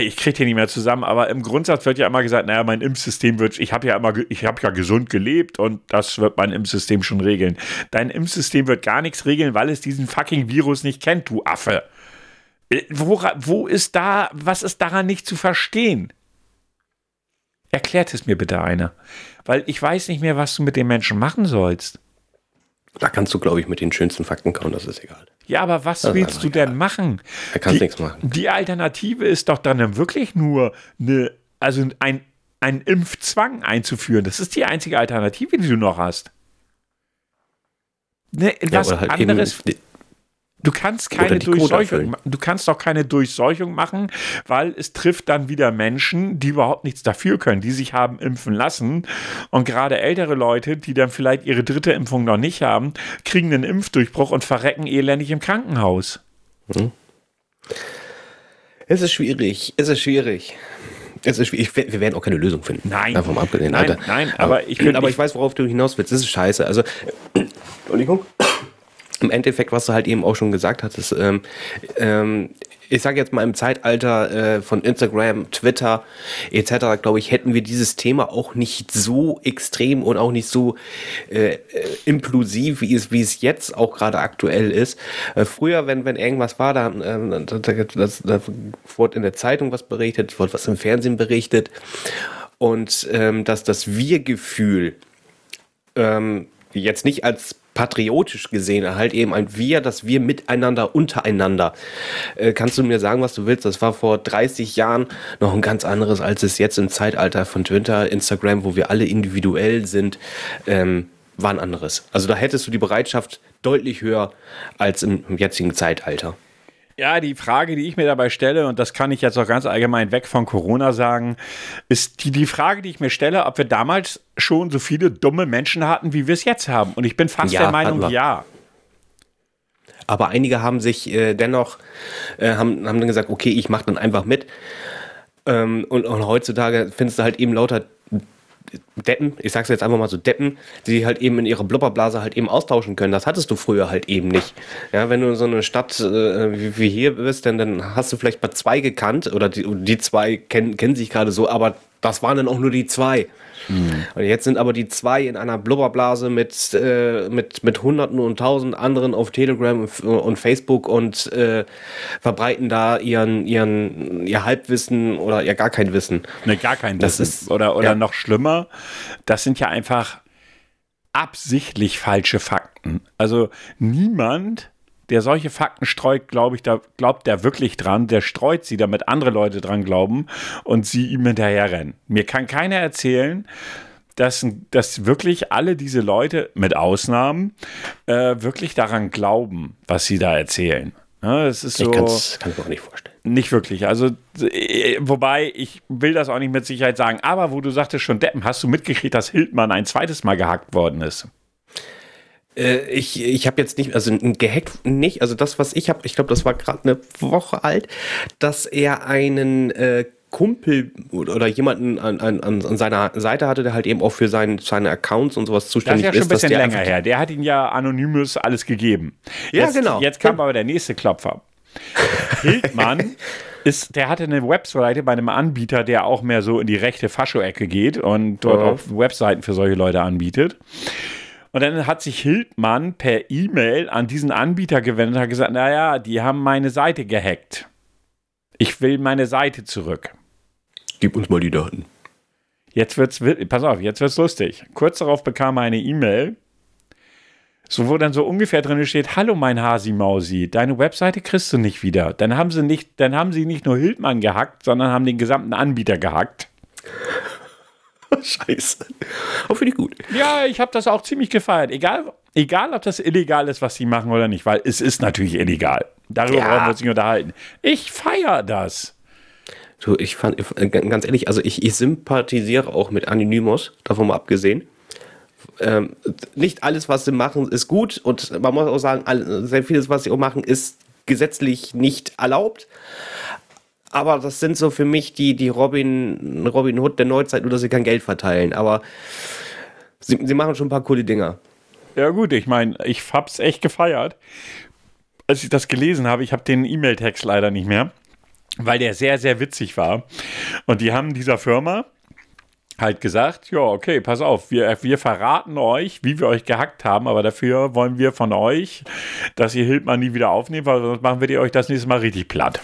ich kriege hier nicht mehr zusammen, aber im Grundsatz wird ja immer gesagt, naja, mein Impfsystem wird, ich habe ja immer, ich habe ja gesund gelebt und das wird mein Impfsystem schon regeln. Dein Impfsystem wird gar nichts regeln, weil es diesen fucking Virus nicht kennt, du Affe. Äh, wo, wo ist da, was ist daran nicht zu verstehen? Erklärt es mir bitte einer. Weil ich weiß nicht mehr, was du mit den Menschen machen sollst. Da kannst du, glaube ich, mit den schönsten Fakten kauen, das ist egal. Ja, aber was das willst du denn machen? Da kannst du nichts machen. Die Alternative ist doch dann wirklich nur eine, also ein, ein Impfzwang einzuführen. Das ist die einzige Alternative, die du noch hast. Ne, ja, was halt anderes. Eben, Du kannst keine Durchseuchung, du kannst doch keine Durchseuchung machen, weil es trifft dann wieder Menschen, die überhaupt nichts dafür können, die sich haben impfen lassen. Und gerade ältere Leute, die dann vielleicht ihre dritte Impfung noch nicht haben, kriegen einen Impfdurchbruch und verrecken elendig im Krankenhaus. Hm. Es ist schwierig, es ist schwierig. Es ist schwierig. Wir werden auch keine Lösung finden. Nein. Davon abgesehen, nein, nein, aber, aber ich, aber ich weiß, worauf du hinaus willst. Das ist scheiße. Also, Entschuldigung im Endeffekt, was du halt eben auch schon gesagt hattest, ähm, ähm, ich sage jetzt mal im Zeitalter äh, von Instagram, Twitter etc., glaube ich, hätten wir dieses Thema auch nicht so extrem und auch nicht so äh, äh implosiv, wie es, wie es jetzt auch gerade aktuell ist. Äh, früher, wenn, wenn irgendwas war, dann äh, da, das, da wurde in der Zeitung was berichtet, wurde was im Fernsehen berichtet und ähm, dass das Wir-Gefühl ähm, jetzt nicht als patriotisch gesehen, halt eben ein Wir, dass wir miteinander, untereinander. Äh, kannst du mir sagen, was du willst? Das war vor 30 Jahren noch ein ganz anderes, als es jetzt im Zeitalter von Twitter, Instagram, wo wir alle individuell sind, ähm, war ein anderes. Also da hättest du die Bereitschaft deutlich höher als im, im jetzigen Zeitalter. Ja, die Frage, die ich mir dabei stelle, und das kann ich jetzt auch ganz allgemein weg von Corona sagen, ist die, die Frage, die ich mir stelle, ob wir damals schon so viele dumme Menschen hatten, wie wir es jetzt haben. Und ich bin fast Ja, der Meinung, ja. Aber einige haben sich äh, dennoch, äh, haben, haben dann gesagt, okay, ich mache dann einfach mit. Ähm, und, und heutzutage findest du halt eben lauter Deppen, ich sag's jetzt einfach mal so Deppen, die halt eben in ihrer Blubberblase halt eben austauschen können. Das hattest du früher halt eben nicht. Ja, wenn du in so eine Stadt äh, wie, hier bist, dann, dann hast du vielleicht mal zwei gekannt oder die, die zwei kennen, kennen sich gerade so, aber das waren dann auch nur die zwei. Und jetzt sind aber die zwei in einer Blubberblase mit, äh, mit, mit Hunderten und Tausend anderen auf Telegram und, und Facebook und äh, verbreiten da ihren, ihren, ihr Halbwissen oder ihr gar kein Wissen. Ne, gar kein Das Wissen. ist- oder oder ja. noch schlimmer, das sind ja einfach absichtlich falsche Fakten. Also niemand, der solche Fakten streut, glaube ich, da glaubt der wirklich dran, der streut sie, damit andere Leute dran glauben und sie ihm hinterherrennen. Mir kann keiner erzählen, dass, dass wirklich alle diese Leute, mit Ausnahmen, äh, wirklich daran glauben, was sie da erzählen. Ja, das ist Ich so. kann's, kann ich mir auch nicht vorstellen. Nicht wirklich. Also, äh, wobei, ich will das auch nicht mit Sicherheit sagen, aber wo du sagtest schon, Deppen, hast du mitgekriegt, dass Hildmann ein zweites Mal gehackt worden ist? Äh, ich ich habe jetzt nicht, also ein gehackt nicht, also das, was ich habe, ich glaube, das war gerade eine Woche alt, dass er einen äh, Kumpel oder jemanden an, an, an seiner Seite hatte, der halt eben auch für sein, seine Accounts und sowas Das ist zuständig ja schon ein dass bisschen länger her. Der hat ihn ja anonymous alles gegeben. Ja, jetzt, genau. Jetzt kam aber der nächste Klopfer. Hildmann ist, der hatte eine Webseite bei einem Anbieter, der auch mehr so in die rechte Fascho-Ecke geht und dort Ja. auch Webseiten für solche Leute anbietet. Und dann hat sich Hildmann per E-Mail an diesen Anbieter gewendet und hat gesagt, naja, die haben meine Seite gehackt. Ich will meine Seite zurück. Gib uns mal die Daten. Jetzt wird's, wi- pass auf, jetzt wird's lustig. Kurz darauf bekam er eine E-Mail, so wo dann so ungefähr drin steht, hallo mein Hasi Mausi, deine Webseite kriegst du nicht wieder. Dann haben sie nicht, dann haben sie nicht nur Hildmann gehackt, sondern haben den gesamten Anbieter gehackt. Scheiße. Aber finde ich gut. Ja, ich habe das auch ziemlich gefeiert. Egal, egal, ob das illegal ist, was sie machen oder nicht, weil es ist natürlich illegal. Darüber Ja. brauchen wir uns nicht unterhalten. Ich feiere das. Du, ich fand, äh, ganz ehrlich, also ich, ich sympathisiere auch mit Anonymous, davon mal abgesehen. Ähm, nicht alles, was sie machen, ist gut und man muss auch sagen, sehr vieles, was sie auch machen, ist gesetzlich nicht erlaubt. Aber das sind so für mich die, die Robin, Robin Hood der Neuzeit, nur dass sie kein Geld verteilen. Aber sie, sie machen schon ein paar coole Dinger. Ja gut, ich meine, ich hab's echt gefeiert. Als ich das gelesen habe, ich habe den E-Mail-Text leider nicht mehr, weil der sehr, sehr witzig war. Und die haben dieser Firma halt gesagt, ja, okay, pass auf, wir, wir verraten euch, wie wir euch gehackt haben, aber dafür wollen wir von euch, dass ihr Hildmann nie wieder aufnehmt, weil sonst machen wir euch das nächste Mal richtig platt.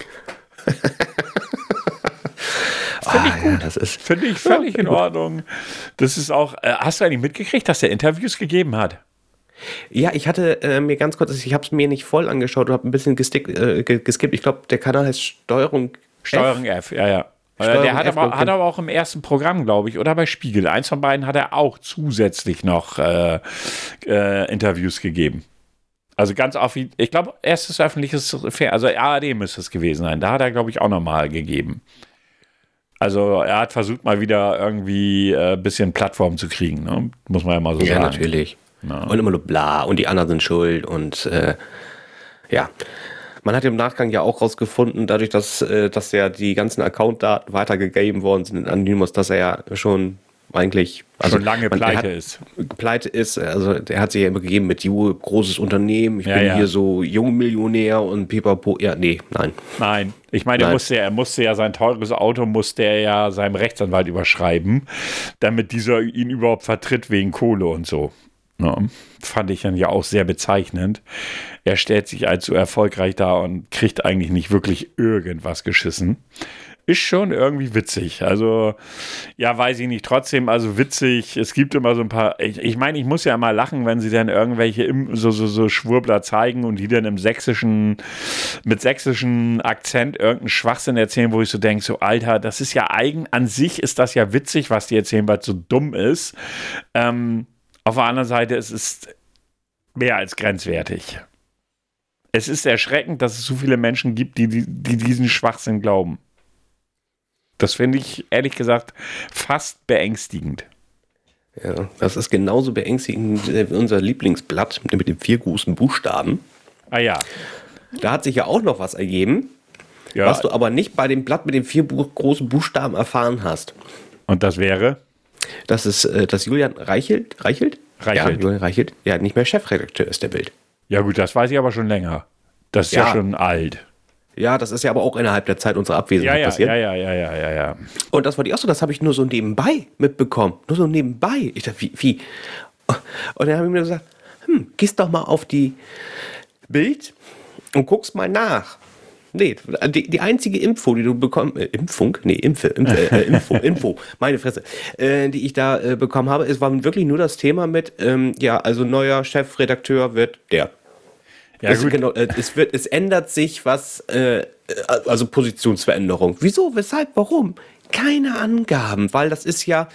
Finde ich gut. das ist, Finde ich völlig in Ordnung. Das ist auch, äh, hast du eigentlich mitgekriegt, dass der Interviews gegeben hat? Ja, ich hatte äh, mir ganz kurz, ich habe es mir nicht voll angeschaut und habe ein bisschen gestick, äh, ge- geskippt. Ich glaube, der Kanal heißt Steuerung Steuerung F, ja, ja. Äh, Steuerung der hat F, aber, hat aber auch im ersten Programm, glaube ich, oder bei Spiegel, eins von beiden hat er auch zusätzlich noch äh, äh, Interviews gegeben. Also ganz auf, ich glaube, erstes öffentliches, Fer- also ARD müsste es gewesen sein. Da hat er, glaube ich, auch nochmal gegeben. Also er hat versucht, mal wieder irgendwie ein äh, bisschen Plattform zu kriegen, ne? muss man ja mal so Ja, sagen. natürlich. Und immer nur bla und die anderen sind schuld und äh, ja. Man hat im Nachgang ja auch rausgefunden, dadurch, dass, äh, dass ja die ganzen Account-Daten weitergegeben worden sind in Anonymous, dass er ja schon eigentlich also Schon lange man- pleite hat, ist. Pleite ist, also der hat sich ja immer gegeben mit Jo, großes Unternehmen, ich Ja, bin ja. hier so Jungmillionär und pipapo. Ja, nee, nein. Nein, ich meine, er musste, ja- er musste ja sein teures Auto, musste er ja seinem Rechtsanwalt überschreiben, damit dieser ihn überhaupt vertritt wegen Kohle und so. Ne? Fand ich dann ja auch sehr bezeichnend. Er stellt sich als so erfolgreich da und kriegt eigentlich nicht wirklich irgendwas geschissen. Ist schon irgendwie witzig. Also, ja, weiß ich nicht. Trotzdem, also witzig. Es gibt immer so ein paar. Ich, ich meine, ich muss ja immer lachen, wenn sie dann irgendwelche im, so, so, so Schwurbler zeigen und die dann im sächsischen, mit sächsischen Akzent irgendeinen Schwachsinn erzählen, wo ich so denke, so, Alter, das ist ja eigen, an sich ist das ja witzig, was die erzählen, weil es so dumm ist. Ähm, auf der anderen Seite, es ist mehr als grenzwertig. Es ist erschreckend, dass es so viele Menschen gibt, die, die, die diesen Schwachsinn glauben. Das finde ich ehrlich gesagt fast beängstigend. Ja, das ist genauso beängstigend wie unser Lieblingsblatt mit den vier großen Buchstaben. Ah ja. Da hat sich ja auch noch was ergeben, ja. was du aber nicht bei dem Blatt mit den vier großen Buchstaben erfahren hast. Und das wäre? Das ist, äh, dass Julian Reichelt, Reichelt? Reichelt. Ja, Julian Reichelt, ja, nicht mehr Chefredakteur ist der Bild. Ja gut, das weiß ich aber schon länger. Das ist ja, Ja. schon alt. Ja, das ist ja aber auch innerhalb der Zeit unserer Ja, Abwesenheit ja, passiert. ja, ja, ja, ja, ja, ja. Und das war die auch so, das habe ich nur so nebenbei mitbekommen. Nur so nebenbei. Ich dachte, wie, wie? Und dann habe ich mir gesagt, hm, gehst doch mal auf die Bild und guckst mal nach. Nee, die, die einzige Info, die du bekommst, äh, Impfung? Nee, Impfe, Impfe äh, Info, Info, meine Fresse, äh, die ich da äh, bekommen habe, es war wirklich nur das Thema mit, ähm, ja, also neuer Chefredakteur wird der. Ja, es, gut. Genau, äh, es, wird, es ändert sich was, äh, also Positionsveränderung. Wieso, weshalb, warum? Keine Angaben, weil das ist ja,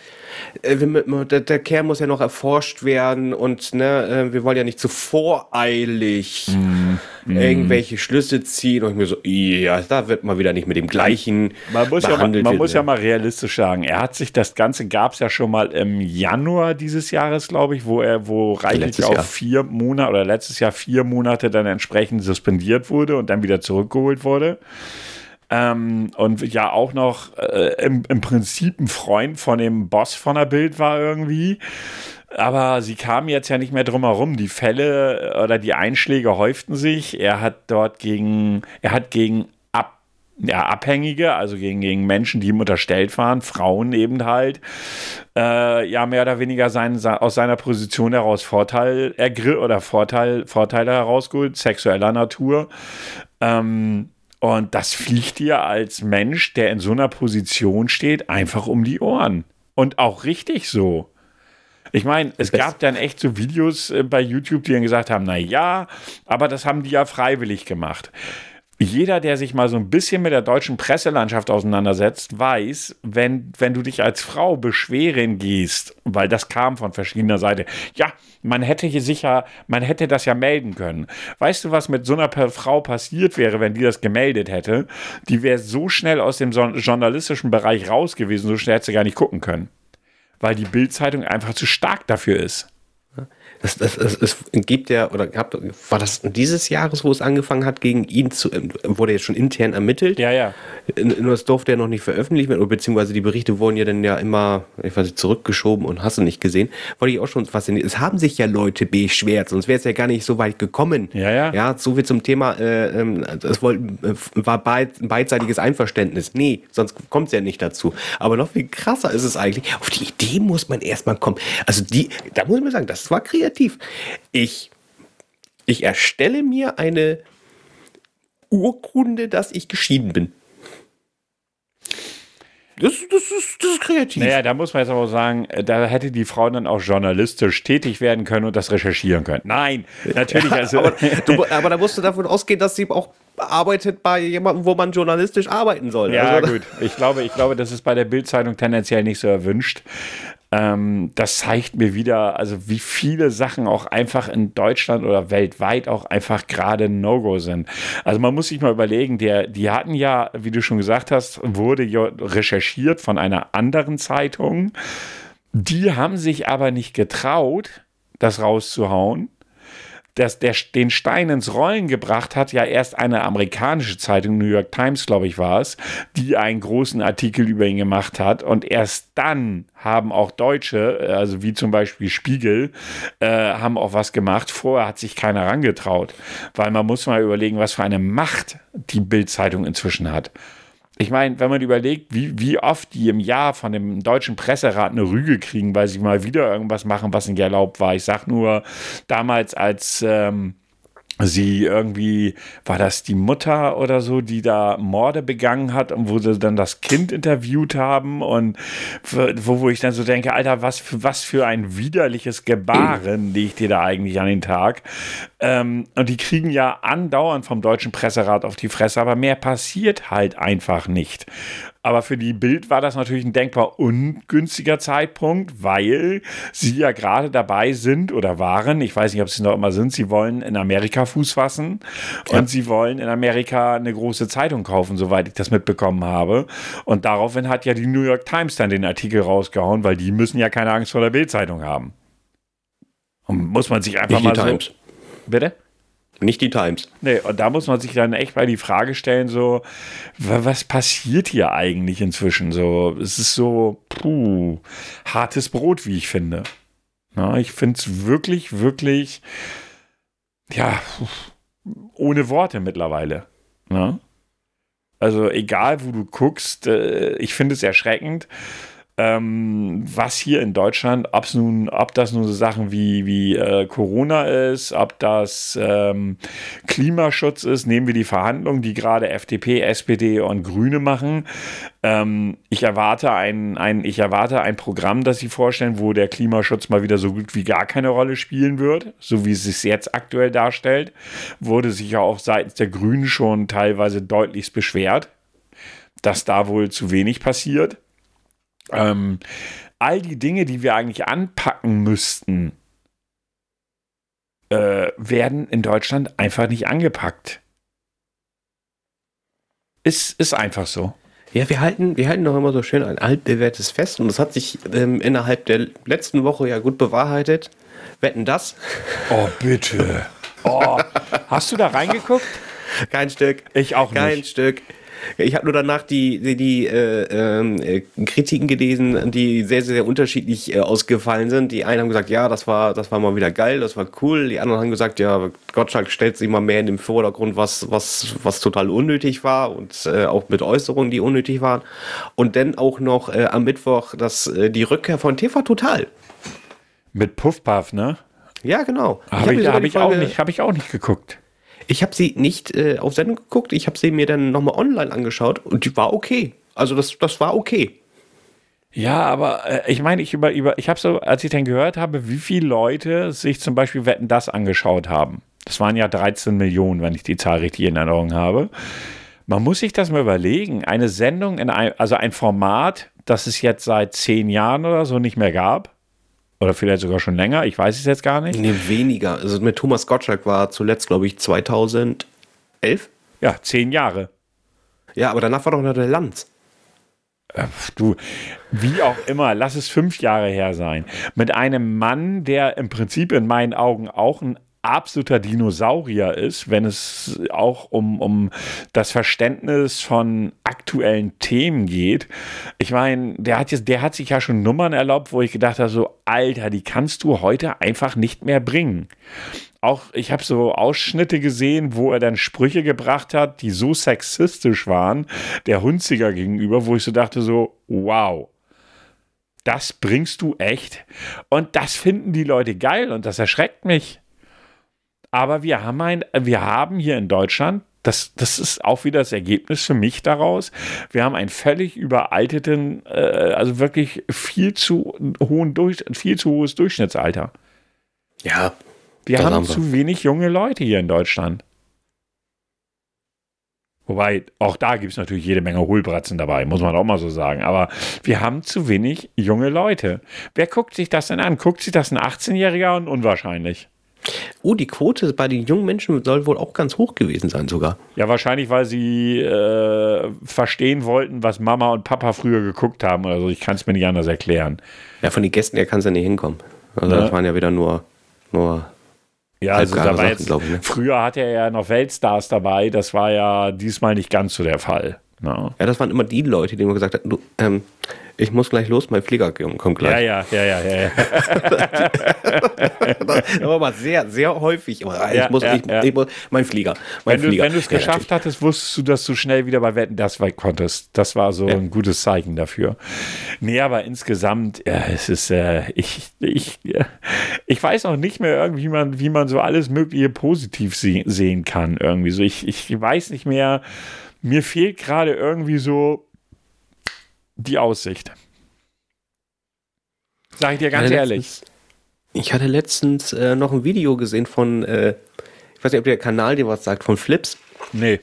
äh, wir, der, der Kern muss ja noch erforscht werden und ne, äh, wir wollen ja nicht zu voreilig Mm, irgendwelche Schlüsse ziehen und ich mir so, ja, da wird mal wieder nicht mit dem gleichen Man muss, ja man wird, muss ja ne? mal realistisch sagen, er hat sich das Ganze gab es ja schon mal im Januar dieses Jahres, glaube ich, wo er, wo auf Jahr. vier Monate oder letztes Jahr vier Monate dann entsprechend suspendiert wurde und dann wieder zurückgeholt wurde. Ähm, und ja auch noch äh, im, im Prinzip ein Freund von dem Boss von der Bild war irgendwie. Aber sie kamen jetzt ja nicht mehr drum herum. Die Fälle oder die Einschläge häuften sich. Er hat dort gegen, er hat gegen Ab, ja, Abhängige, also gegen, gegen Menschen, die ihm unterstellt waren, Frauen eben halt, äh, ja, mehr oder weniger sein, se- aus seiner Position heraus Vorteil ergriff oder Vorteil, Vorteile herausgeholt, sexueller Natur. Ähm, und das fliegt dir als Mensch, der in so einer Position steht, einfach um die Ohren. Und auch richtig so. Ich meine, es gab dann echt so Videos äh, bei YouTube, die dann gesagt haben, na ja, aber das haben die ja freiwillig gemacht. Jeder, der sich mal so ein bisschen mit der deutschen Presselandschaft auseinandersetzt, weiß, wenn, wenn du dich als Frau beschweren gehst, weil das kam von verschiedener Seite, ja, man hätte hier sicher, man hätte das ja melden können. Weißt du, was mit so einer Frau passiert wäre, wenn die das gemeldet hätte? Die wäre so schnell aus dem journalistischen Bereich raus gewesen, so schnell hätte sie gar nicht gucken können weil die Bildzeitung einfach zu stark dafür ist. Das, das, das, es gibt ja, oder gab, war das dieses Jahres, wo es angefangen hat, gegen ihn zu, ähm, wurde jetzt schon intern ermittelt? Ja, ja. Nur das durfte ja noch nicht veröffentlicht werden, oder beziehungsweise die Berichte wurden ja dann ja immer, ich weiß nicht, zurückgeschoben und hast du nicht gesehen. Wollte ich auch schon fasziniert. Es haben sich ja Leute beschwert, sonst wäre es ja gar nicht so weit gekommen. Ja, ja. Ja, so viel zum Thema, äh, ähm, es woll- äh, war beid, beidseitiges Einverständnis. Nee, sonst kommt es ja nicht dazu. Aber noch viel krasser ist es eigentlich, auf die Idee muss man erstmal kommen. Also die, da muss man sagen, das war kreativ. Ich, ich erstelle mir eine Urkunde, dass ich geschieden bin. Das, das, ist, das ist kreativ. Naja, da muss man jetzt aber sagen, äh, da hätte die Frau dann auch journalistisch tätig werden können und das recherchieren können. Nein, natürlich. Also, aber, du, aber da musst du davon ausgehen, dass sie auch arbeitet bei jemandem, wo man journalistisch arbeiten soll. Ja, Also, gut. Ich glaube, ich glaube, das ist bei der Bildzeitung tendenziell nicht so erwünscht. Ähm, das zeigt mir wieder, also wie viele Sachen auch einfach in Deutschland oder weltweit auch einfach gerade No-Go sind. Also man muss sich mal überlegen, der, die hatten ja, wie du schon gesagt hast, wurde ja recherchiert von einer anderen Zeitung. Die haben sich aber nicht getraut, das rauszuhauen dass der den Stein ins Rollen gebracht hat, ja erst eine amerikanische Zeitung, New York Times, glaube ich, war es, die einen großen Artikel über ihn gemacht hat. Und erst dann haben auch Deutsche, äh, also wie zum Beispiel Spiegel, äh, haben auch was gemacht. Vorher hat sich keiner rangetraut. Weil man muss mal überlegen, was für eine Macht die Bild-Zeitung inzwischen hat. Ich meine, wenn man überlegt, wie, wie oft die im Jahr von dem deutschen Presserat eine Rüge kriegen, weil sie mal wieder irgendwas machen, was nicht erlaubt war. Ich sag nur, damals als ähm, sie irgendwie, war das die Mutter oder so, die da Morde begangen hat und wo sie dann das Kind interviewt haben und wo, wo ich dann so denke, Alter, was für, was für ein widerliches Gebaren legt ihr da eigentlich an den Tag? Ähm, und die kriegen ja andauernd vom deutschen Presserat auf die Fresse, aber mehr passiert halt einfach nicht. Aber für die Bild war das natürlich ein denkbar ungünstiger Zeitpunkt, weil sie ja gerade dabei sind oder waren, ich weiß nicht, ob sie noch immer sind, sie wollen in Amerika Fuß fassen ja. und sie wollen in Amerika eine große Zeitung kaufen, soweit ich das mitbekommen habe. Und daraufhin hat ja die New York Times dann den Artikel rausgehauen, weil die müssen ja keine Angst vor der Bildzeitung haben. Und muss man sich einfach nicht mal Times. so. Bitte? Nicht die Times. Nee, und da muss man sich dann echt mal die Frage stellen, so, was passiert hier eigentlich inzwischen? So, es ist so, puh, hartes Brot, wie ich finde. Na, ich finde es wirklich, wirklich, ja, ohne Worte mittlerweile. Na? Also egal, wo du guckst, äh, ich finde es erschreckend ähm, was hier in Deutschland, ob's nun, ob das nun so Sachen wie, wie äh, Corona ist, ob das ähm, Klimaschutz ist, nehmen wir die Verhandlungen, die gerade FDP, SPD und Grüne machen. Ähm, ich, erwarte ein, ein, ich erwarte ein Programm, das sie vorstellen, wo der Klimaschutz mal wieder so gut wie gar keine Rolle spielen wird, so wie es sich jetzt aktuell darstellt. Wurde sich ja auch seitens der Grünen schon teilweise deutlichst beschwert, dass da wohl zu wenig passiert. Ähm, all die Dinge, die wir eigentlich anpacken müssten, äh, werden in Deutschland einfach nicht angepackt. Ist, ist einfach so. Ja, wir halten, wir halten doch immer so schön ein altbewährtes Fest und das hat sich ähm, innerhalb der letzten Woche ja gut bewahrheitet. Wetten das? Oh, bitte. Oh, hast du da reingeguckt? Kein Stück. Ich auch nicht. Kein Stück. Ich habe nur danach die, die, die äh, äh, Kritiken gelesen, die sehr, sehr unterschiedlich äh, ausgefallen sind. Die einen haben gesagt, ja, das war, das war mal wieder geil, das war cool. Die anderen haben gesagt, ja, Gottschalk stellt sich mal mehr in den Vordergrund, was, was, was total unnötig war und äh, auch mit Äußerungen, die unnötig waren. Und dann auch noch äh, am Mittwoch das, äh, die Rückkehr von TV Total. Mit Puffpuff, ne? Ja, genau. Habe ich, ich, hab ich, auch nicht, hab ich auch nicht geguckt. Ich habe sie nicht äh, auf Sendung geguckt, ich habe sie mir dann nochmal online angeschaut und die war okay. Also das, das war okay. Ja, aber äh, ich meine, ich über, über, ich habe so, als ich dann gehört habe, wie viele Leute sich zum Beispiel Wetten das angeschaut haben. Das waren ja 13 Millionen, wenn ich die Zahl richtig in Erinnerung habe. Man muss sich das mal überlegen. Eine Sendung in ein, also ein Format, das es jetzt seit zehn Jahren oder so nicht mehr gab, oder vielleicht sogar schon länger, ich weiß es jetzt gar nicht. Nee, weniger. Also mit Thomas Gottschalk war zuletzt, glaube ich, 2011. Ja, zehn Jahre. Ja, aber danach war doch noch der Lanz. Äh, du, wie auch immer, lass es fünf Jahre her sein. Mit einem Mann, der im Prinzip in meinen Augen auch ein absoluter Dinosaurier ist, wenn es auch um, um das Verständnis von aktuellen Themen geht. Ich meine, der hat jetzt, der hat sich ja schon Nummern erlaubt, wo ich gedacht habe, so, Alter, die kannst du heute einfach nicht mehr bringen. Auch ich habe so Ausschnitte gesehen, wo er dann Sprüche gebracht hat, die so sexistisch waren, der Hunziger gegenüber, wo ich so dachte, so, wow, das bringst du echt. Und das finden die Leute geil und das erschreckt mich. Aber wir haben, ein, wir haben hier in Deutschland, das, das ist auch wieder das Ergebnis für mich daraus, wir haben einen völlig überalteten, äh, also wirklich viel zu hohen Durch, viel zu hohes Durchschnittsalter. Ja. Wir haben, haben wir. zu wenig junge Leute hier in Deutschland. Wobei, auch da gibt es natürlich jede Menge Hohlbratzen dabei, muss man auch mal so sagen. Aber wir haben zu wenig junge Leute. Wer guckt sich das denn an? Guckt sich das ein 18-Jähriger und unwahrscheinlich? Oh, die Quote bei den jungen Menschen soll wohl auch ganz hoch gewesen sein sogar. Ja, wahrscheinlich, weil sie äh, verstehen wollten, was Mama und Papa früher geguckt haben oder so. Ich kann es mir nicht anders erklären. Ja, von den Gästen her kann es ja nicht hinkommen. Also ja. das waren ja wieder nur, nur ja, also da war jetzt, ich, ne? früher hatte er ja noch Weltstars dabei, das war ja diesmal nicht ganz so der Fall. No. Ja, das waren immer die Leute, die immer gesagt haben, du, ähm, ich muss gleich los, mein Flieger kommt gleich. Ja, ja, ja, ja, ja. das war aber sehr, sehr häufig. Ich, ja, muss, ja, ich, ja. ich muss, mein Flieger, mein wenn Flieger. Du, wenn du es geschafft hattest, wusstest du, dass du schnell wieder bei Wetten das weit konntest. Das war so ein gutes Zeichen dafür. Nee, aber insgesamt, ja, es ist, äh, ich, ich, ich weiß auch nicht mehr irgendwie, wie man, wie man so alles Mögliche positiv se sehen kann. Irgendwie so. Ich, ich weiß nicht mehr, mir fehlt gerade irgendwie so die Aussicht. Sag ich dir ganz ich ehrlich. Letztens, ich hatte letztens äh, noch ein Video gesehen von, äh, Ich weiß nicht, ob der Kanal dir was sagt, von Flips. Nee.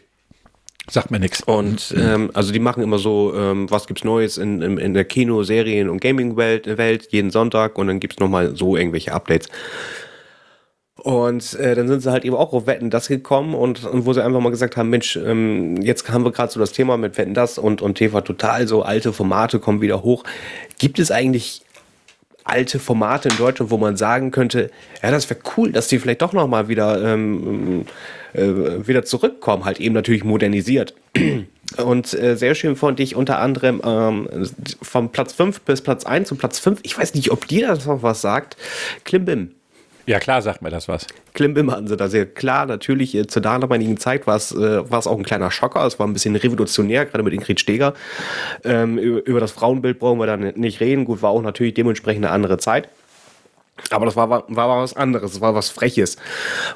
Sagt mir nichts. Und ähm, also die machen immer so, ähm, was gibt's Neues in, in, in der Kino, Serien und Gaming-Welt Welt, jeden Sonntag und dann gibt's nochmal so irgendwelche Updates. Und äh, dann sind sie halt eben auch auf Wetten das gekommen und, und wo sie einfach mal gesagt haben, Mensch, ähm, jetzt haben wir gerade so das Thema mit Wetten das und, und TV Total, so alte Formate kommen wieder hoch. Gibt es eigentlich alte Formate in Deutschland, wo man sagen könnte, ja, das wäre cool, dass die vielleicht doch nochmal wieder, ähm, äh, wieder zurückkommen, halt eben natürlich modernisiert. Und äh, sehr schön fand ich unter anderem ähm, vom Platz 5 bis Platz 1 zu Platz 5, ich weiß nicht, ob dir das noch was sagt, Klimbim. Ja, klar, sagt mir das was. Klimbim hatten sie da sehr klar. Natürlich, äh, zur damaligen Zeit war es äh, auch ein kleiner Schocker. Es war ein bisschen revolutionär, gerade mit Ingrid Steger. Ähm, über, über das Frauenbild brauchen wir dann nicht reden. Gut, war auch natürlich dementsprechend eine andere Zeit. Aber das war, war, war was anderes, es war was Freches.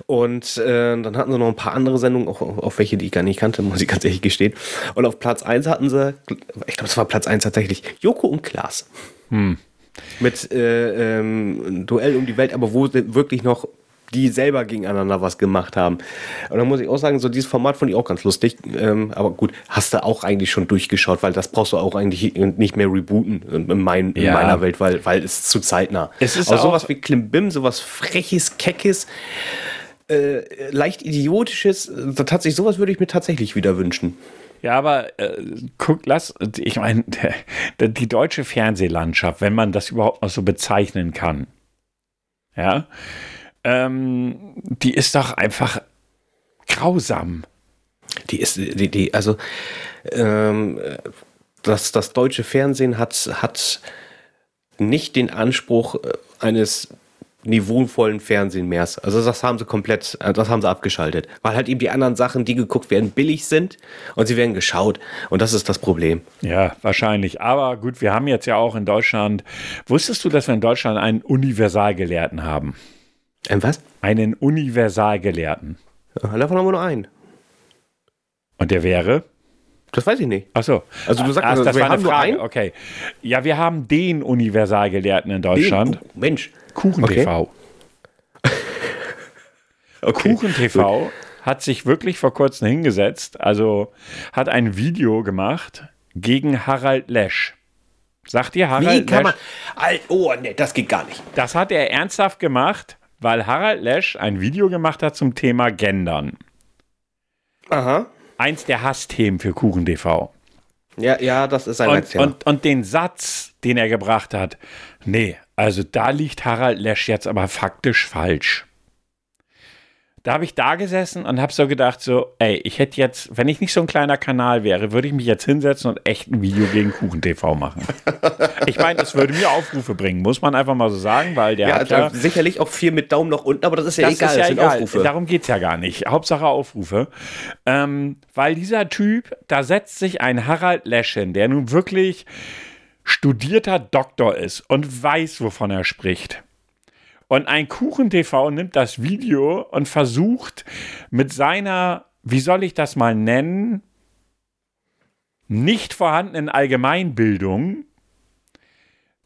Und äh, dann hatten sie noch ein paar andere Sendungen, auch, auf welche, die ich gar nicht kannte, muss ich ganz ehrlich gestehen. Und auf Platz 1 hatten sie, ich glaube, es war Platz 1 tatsächlich, Joko und Klaas. Hm mit äh, ähm, Duell um die Welt, aber wo wirklich noch die selber gegeneinander was gemacht haben. Und dann muss ich auch sagen, so dieses Format fand ich auch ganz lustig. Ähm, aber gut, hast du auch eigentlich schon durchgeschaut, weil das brauchst du auch eigentlich nicht mehr rebooten in, mein, in ja. meiner Welt, weil, weil es zu zeitnah. Es ist aber sowas wie Klimbim, sowas freches, keckes, äh, leicht idiotisches, tatsächlich sowas würde ich mir tatsächlich wieder wünschen. Ja, aber äh, guck, lass, ich meine, die deutsche Fernsehlandschaft, wenn man das überhaupt noch so bezeichnen kann, ja, ähm, die ist doch einfach grausam. Die ist, die, die, also, ähm, das, das deutsche Fernsehen hat, hat nicht den Anspruch äh, eines niveauvollen Fernsehen mehr. Also das haben sie komplett, äh, das haben sie abgeschaltet. Weil halt eben die anderen Sachen, die geguckt werden, billig sind und sie werden geschaut. Und das ist das Problem. Ja, wahrscheinlich. Aber gut, wir haben jetzt ja auch in Deutschland, wusstest du, dass wir in Deutschland einen Universalgelehrten haben? Ein was? Einen Universalgelehrten. Ja, davon haben wir nur einen. Und der wäre? Das weiß ich nicht. Ach so. Also du sagst, Ach, das wir war haben eine Frage. Okay. Ja, wir haben den Universalgelehrten in Deutschland. Den? Oh, Mensch. Kuchen okay. TV. okay. Kuchen TV hat sich wirklich vor kurzem hingesetzt, also hat ein Video gemacht gegen Harald Lesch. Sagt ihr Harald Wie kann Lesch? Man, oh, nee, das geht gar nicht. Das hat er ernsthaft gemacht, weil Harald Lesch ein Video gemacht hat zum Thema Gendern. Aha. Eins der Hassthemen für Kuchen TV. Ja, ja, das ist ein und, und, und den Satz, den er gebracht hat, nee, also da liegt Harald Lesch jetzt aber faktisch falsch. Da habe ich da gesessen und habe so gedacht, so, ey, ich hätte jetzt, wenn ich nicht so ein kleiner Kanal wäre, würde ich mich jetzt hinsetzen und echt ein Video gegen Kuchen TV machen. ich meine, das würde mir Aufrufe bringen, muss man einfach mal so sagen, weil der ja, hat ja sicherlich auch viel mit Daumen nach unten, aber das ist ja das egal. Ist ja egal. Aufrufe. Darum geht es ja gar nicht. Hauptsache Aufrufe. Ähm, weil dieser Typ, da setzt sich ein Harald Lesch hin, der nun wirklich studierter Doktor ist und weiß, wovon er spricht. Und ein Kuchen-TV nimmt das Video und versucht mit seiner, wie soll ich das mal nennen, nicht vorhandenen Allgemeinbildung,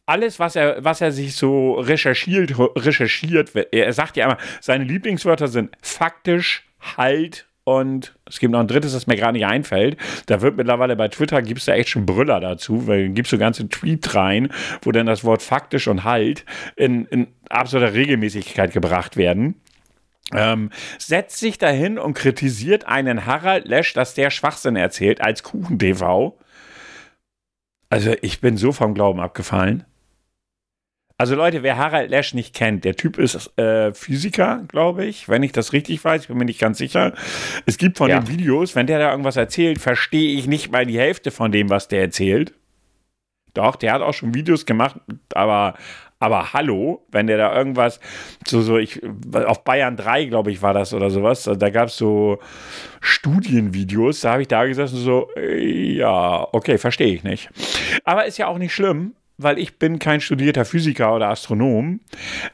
alles, was er, was er sich so recherchiert, recherchiert, er sagt ja immer, seine Lieblingswörter sind faktisch, halt und es gibt noch ein drittes, das mir gerade nicht einfällt. Da wird mittlerweile bei Twitter gibt es da echt schon Brüller dazu, weil gibst so ganze Tweet rein, wo dann das Wort faktisch und halt in, in absoluter Regelmäßigkeit gebracht werden. Ähm, setzt sich dahin und kritisiert einen Harald Lesch, dass der Schwachsinn erzählt als Kuchen-TV. Also ich bin so vom Glauben abgefallen. Also Leute, wer Harald Lesch nicht kennt, der Typ ist äh, Physiker, glaube ich, wenn ich das richtig weiß, ich bin mir nicht ganz sicher. Es gibt von ja. den Videos, wenn der da irgendwas erzählt, verstehe ich nicht mal die Hälfte von dem, was der erzählt. Doch, der hat auch schon Videos gemacht, aber aber hallo, wenn der da irgendwas, so, so, ich, auf Bayern 3, glaube ich, war das oder sowas, da gab es so Studienvideos, da habe ich da gesessen, so, äh, ja, okay, verstehe ich nicht. Aber ist ja auch nicht schlimm, weil ich bin kein studierter Physiker oder Astronom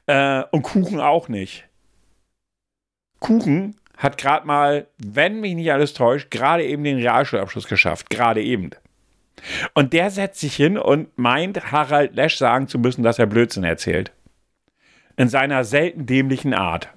äh, und Kuchen auch nicht. Kuchen hat gerade mal, wenn mich nicht alles täuscht, gerade eben den Realschulabschluss geschafft. Gerade eben. Und der setzt sich hin und meint, Harald Lesch sagen zu müssen, dass er Blödsinn erzählt. In seiner selten dämlichen Art.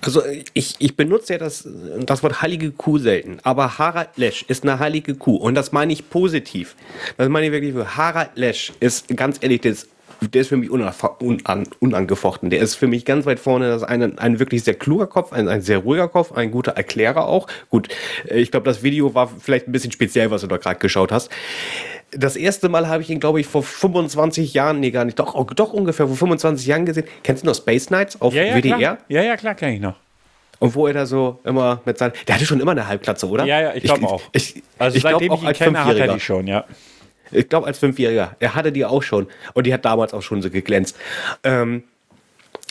Also ich, ich benutze ja das, das Wort heilige Kuh selten, aber Harald Lesch ist eine heilige Kuh und das meine ich positiv. Das meine ich wirklich Harald Lesch ist ganz ehrlich das der ist für mich unan, unangefochten. Der ist für mich ganz weit vorne. Das ist ein, ein wirklich sehr kluger Kopf, ein, ein sehr ruhiger Kopf, ein guter Erklärer auch. Gut, äh, ich glaube, das Video war vielleicht ein bisschen speziell, was du da gerade geschaut hast. Das erste Mal habe ich ihn, glaube ich, vor 25 Jahren, nee, gar nicht, doch, doch ungefähr vor 25 Jahren gesehen. Kennst du noch Space Nights auf ja, ja, WDR? Klar. Ja, ja, klar, kenne ich noch. Und wo er da so immer mit seinen. Der hatte schon immer eine Halbklatze, oder? Ja, ja, ich glaube auch. Ich, also ich seitdem ich ihn kenne, hat er die schon, ja. Ich glaube, als Fünfjähriger. Er hatte die auch schon. Und die hat damals auch schon so geglänzt. Ähm,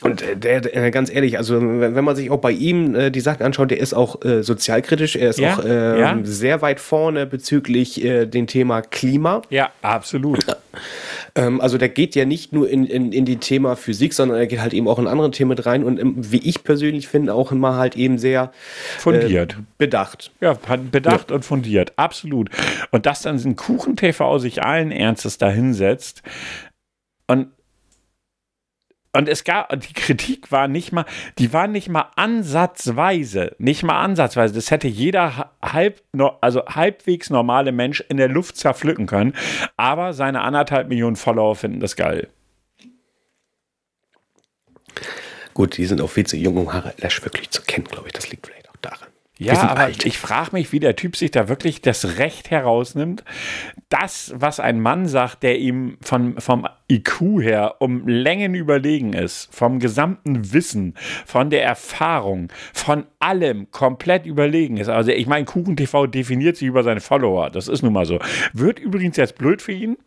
und der, der, ganz ehrlich, also wenn man sich auch bei ihm äh, die Sachen anschaut, der ist auch äh, sozialkritisch, er ist Ja, auch äh, ja. sehr weit vorne bezüglich äh, dem Thema Klima. Ja, absolut. Ähm, also der geht ja nicht nur in, in, in die Thema Physik, sondern er geht halt eben auch in andere Themen mit rein und ähm, wie ich persönlich finde, auch immer halt eben sehr Fundiert. äh, bedacht. Ja, bedacht und fundiert, absolut. Und dass dann ein Kuchen-TV sich allen Ernstes da hinsetzt und und es gab, die Kritik war nicht mal, die war nicht mal ansatzweise, nicht mal ansatzweise. Das hätte jeder ha- halb, also halbwegs normale Mensch in der Luft zerpflücken können. Aber seine anderthalb Millionen Follower finden das geil. Gut, die sind auch viel zu jung, um Harald Lesch wirklich zu kennen, glaube ich. Das liegt vielleicht Ja, aber alt. ich frage mich, wie der Typ sich da wirklich das Recht herausnimmt, das, was ein Mann sagt, der ihm von, vom IQ her um Längen überlegen ist, vom gesamten Wissen, von der Erfahrung, von allem komplett überlegen ist. Also ich meine, KuchenTV definiert sich über seine Follower, das ist nun mal so. Wird übrigens jetzt blöd für ihn.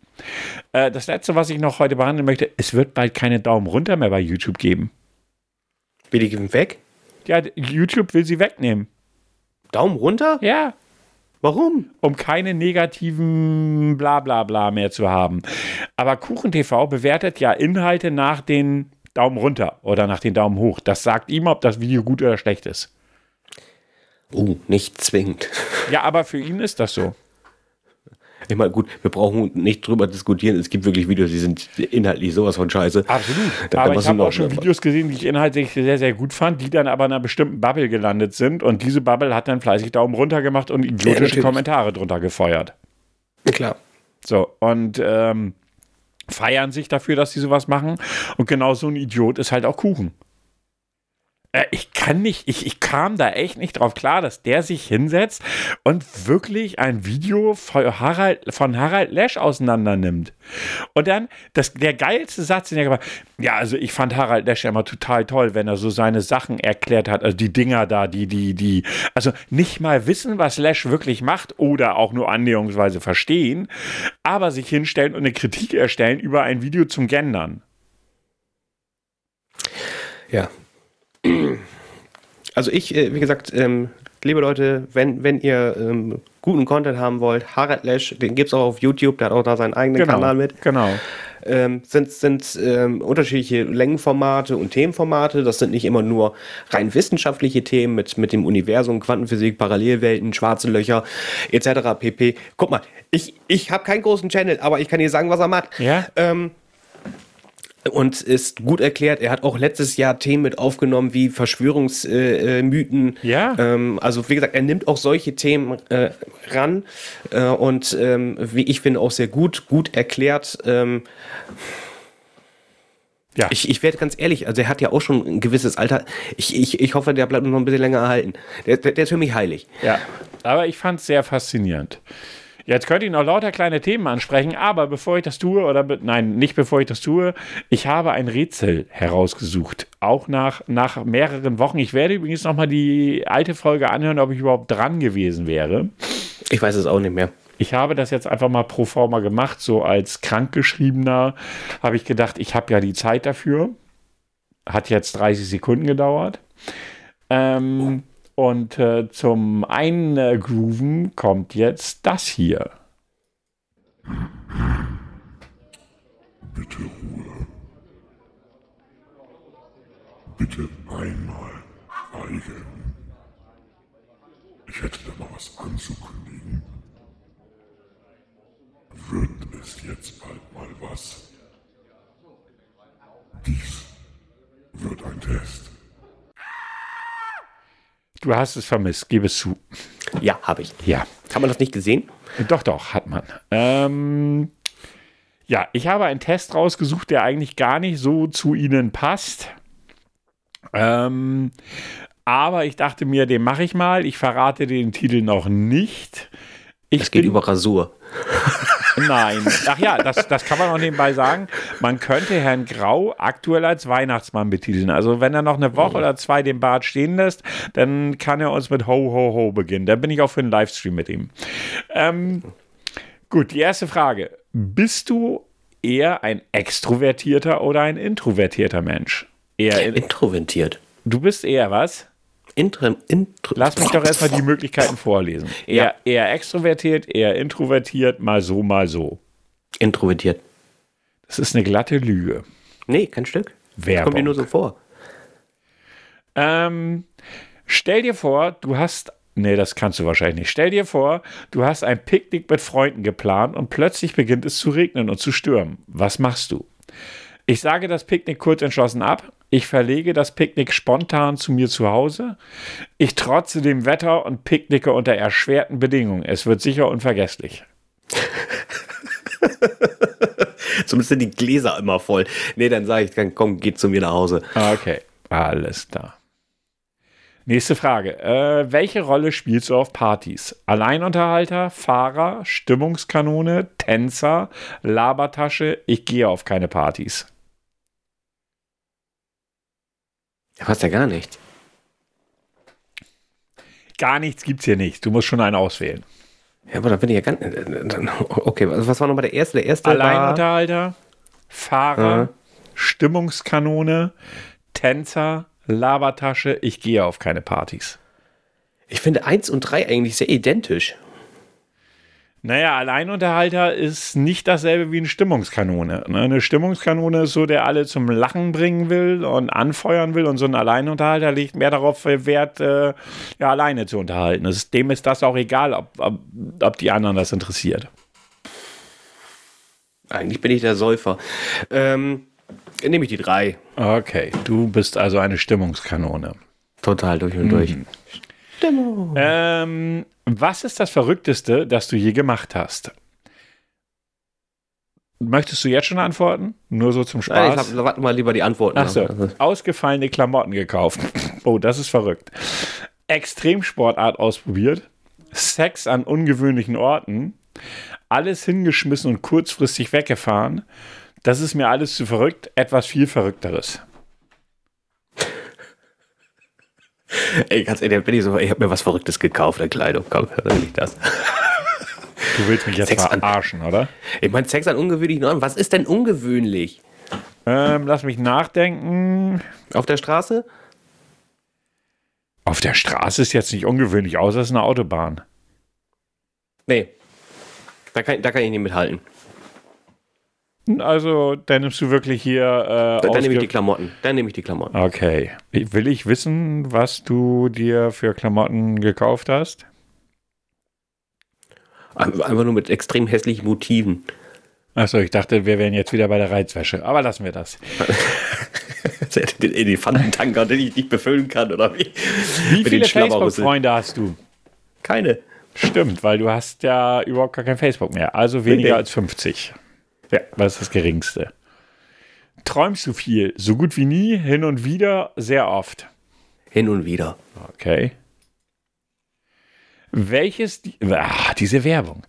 Äh, Das letzte, was ich noch heute behandeln möchte, es wird bald keine Daumen runter mehr bei YouTube geben. Wie die gehen weg? Ja, YouTube will sie wegnehmen. Daumen runter? Ja, Warum? um keine negativen Blablabla mehr zu haben. Aber KuchenTV bewertet ja Inhalte nach den Daumen runter oder nach den Daumen hoch. Das sagt ihm, ob das Video gut oder schlecht ist. Oh, nicht zwingend. Ja, aber für ihn ist das so. Ich meine, gut, wir brauchen nicht drüber diskutieren. Es gibt wirklich Videos, die sind inhaltlich sowas von scheiße. Absolut. Da- aber ich habe auch schon Videos gesehen, die ich inhaltlich sehr, sehr gut fand, die dann aber in einer bestimmten Bubble gelandet sind. Und diese Bubble hat dann fleißig Daumen runter gemacht und idiotische natürlich. Kommentare drunter gefeuert. Klar. So, und ähm, feiern sich dafür, dass sie sowas machen. Und genau so ein Idiot ist halt auch Kuchen. Äh, ich kann nicht, ich, ich kam da echt nicht drauf klar, dass der sich hinsetzt und wirklich ein Video von Harald, von Harald Lesch auseinander nimmt. Und dann, das, der geilste Satz, den er gemacht hat, ja, also ich fand Harald Lesch immer total toll, wenn er so seine Sachen erklärt hat, also die Dinger da, die, die, die, also nicht mal wissen, was Lesch wirklich macht oder auch nur annäherungsweise verstehen, aber sich hinstellen und eine Kritik erstellen über ein Video zum Gendern. Ja. Also ich, äh, wie gesagt, ähm, liebe Leute, wenn, wenn ihr ähm, guten Content haben wollt, Harald Lesch, den gibt es auch auf YouTube, der hat auch da seinen eigenen Kanal mit. Genau. ähm, sind, sind ähm, unterschiedliche Längenformate und Themenformate. Das sind nicht immer nur rein wissenschaftliche Themen mit, mit dem Universum, Quantenphysik, Parallelwelten, schwarze Löcher etc. pp. Guck mal, ich, ich habe keinen großen Channel, aber ich kann dir sagen, was er macht. Ja? Ähm, und ist gut erklärt. Er hat auch letztes Jahr Themen mit aufgenommen wie Verschwörungsmythen. Äh, Mythen. Ja. Ähm, also wie gesagt, er nimmt auch solche Themen äh, ran äh, und ähm, wie ich finde auch sehr gut, gut erklärt. Ähm, Ja. ich, ich werde ganz ehrlich, also er hat ja auch schon ein gewisses Alter. Ich, ich, ich hoffe, der bleibt noch ein bisschen länger erhalten. Der, der, der ist für mich heilig. Ja, aber ich fand es sehr faszinierend. Jetzt könnte ich noch lauter kleine Themen ansprechen, aber bevor ich das tue, oder nein, nicht bevor ich das tue, ich habe ein Rätsel herausgesucht. Auch nach, nach mehreren Wochen. Ich werde übrigens nochmal die alte Folge anhören, ob ich überhaupt dran gewesen wäre. Ich weiß es auch nicht mehr. Ich habe das jetzt einfach mal pro forma gemacht, so als Krankgeschriebener habe ich gedacht, ich habe ja die Zeit dafür. Hat jetzt 30 Sekunden gedauert. Ähm, und äh, zum Eingrooven kommt jetzt das hier. Bitte Ruhe. Bitte einmal schweigen. Ich hätte da mal was anzukündigen. Wird es jetzt bald mal was? Dies wird ein Test. Du hast es vermisst, gib es zu. Ja, habe ich. Ja. Hat man das nicht gesehen? Doch, doch, hat man. Ähm, ja, ich habe einen Test rausgesucht, der eigentlich gar nicht so zu Ihnen passt. Ähm, aber ich dachte mir, den mache ich mal. Ich verrate den Titel noch nicht. Ich Es geht bin- über Rasur. Nein. Ach ja, das, das kann man auch nebenbei sagen. Man könnte Herrn Grau aktuell als Weihnachtsmann betiteln. Also wenn er noch eine Woche oder zwei den Bart stehen lässt, dann kann er uns mit Ho, Ho, Ho beginnen. Da bin ich auch für einen Livestream mit ihm. Ähm, gut, die erste Frage. Bist du eher ein extrovertierter oder ein introvertierter Mensch? Eher in, Introvertiert. du bist eher was? Intro, intro Lass mich doch erstmal die Möglichkeiten vorlesen. Eher, eher extrovertiert, eher introvertiert, mal so, mal so. Introvertiert. Das ist eine glatte Lüge. Nee, kein Stück. Werbung. Kommt dir nur so vor. Ähm, stell dir vor, du hast. Nee, das kannst du wahrscheinlich nicht. Stell dir vor, du hast ein Picknick mit Freunden geplant und plötzlich beginnt es zu regnen und zu stürmen. Was machst du? Ich sage das Picknick kurz entschlossen ab. Ich verlege das Picknick spontan zu mir zu Hause. Ich trotze dem Wetter und picknicke unter erschwerten Bedingungen. Es wird sicher unvergesslich. Zumindest sind die Gläser immer voll. Nee, dann sage ich, dann komm, geht zu mir nach Hause. Okay, alles klar. Nächste Frage. Äh, welche Rolle spielst du auf Partys? Alleinunterhalter, Fahrer, Stimmungskanone, Tänzer, Labertasche? Ich gehe auf keine Partys. Ja, passt ja gar nicht. Gar nichts gibt's hier nicht. Du musst schon einen auswählen. Ja, aber da bin ich ja ganz. Okay, was war nochmal der erste? Der erste. Alleinunterhalter, Fahrer, Ja. Stimmungskanone, Tänzer, Labertasche. Ich gehe auf keine Partys. Ich finde eins und drei eigentlich sehr identisch. Naja, Alleinunterhalter ist nicht dasselbe wie eine Stimmungskanone. ne? Eine Stimmungskanone ist so, der alle zum Lachen bringen will und anfeuern will. Und so ein Alleinunterhalter legt mehr darauf Wert, äh, ja, alleine zu unterhalten. Es dem ist das auch egal, ob, ob, ob die anderen das interessiert. Eigentlich bin ich der Säufer. Ähm, nehme ich die drei. Okay, du bist also eine Stimmungskanone. Total durch und durch. Ähm, was ist das Verrückteste, das du je gemacht hast? Möchtest du jetzt schon antworten? Nur so zum Nein, Spaß? ich hab, warte mal lieber die Antworten. Ach so, ab. ausgefallene Klamotten gekauft. Oh, das ist verrückt. Extremsportart ausprobiert. Sex an ungewöhnlichen Orten. Alles hingeschmissen und kurzfristig weggefahren. Das ist mir alles zu verrückt. Etwas viel Verrückteres. Ey, ganz ehrlich, bin ich so, ich habe mir was Verrücktes gekauft, der Kleidung. Komm, dann nicht das. Du willst mich jetzt Sex an- verarschen, oder? Ich meine, Sex an ungewöhnlichen Orten. Was ist denn ungewöhnlich? Ähm, lass mich nachdenken. Auf der Straße? Auf der Straße ist jetzt nicht ungewöhnlich, außer es ist eine Autobahn. Nee. Da kann, da kann ich nicht mithalten. Also, dann nimmst du wirklich hier. Äh, Dann, dann nehme ich die Klamotten. Dann nehme ich die Klamotten. Okay. Will ich wissen, was du dir für Klamotten gekauft hast? Einfach nur mit extrem hässlichen Motiven. Achso, ich dachte, wir wären jetzt wieder bei der Reizwäsche. Aber lassen wir das. Den Elefantentanker, den ich nicht befüllen kann, oder wie? Wie viele. Facebook-Freunde hast du? Keine. Stimmt, weil du hast ja überhaupt gar kein Facebook mehr. Also weniger Nee. als 50. Ja, was ist das Geringste? Träumst du viel? So gut wie nie, hin und wieder, sehr oft. Hin und wieder. Okay. Welches, die- ah, diese Werbung.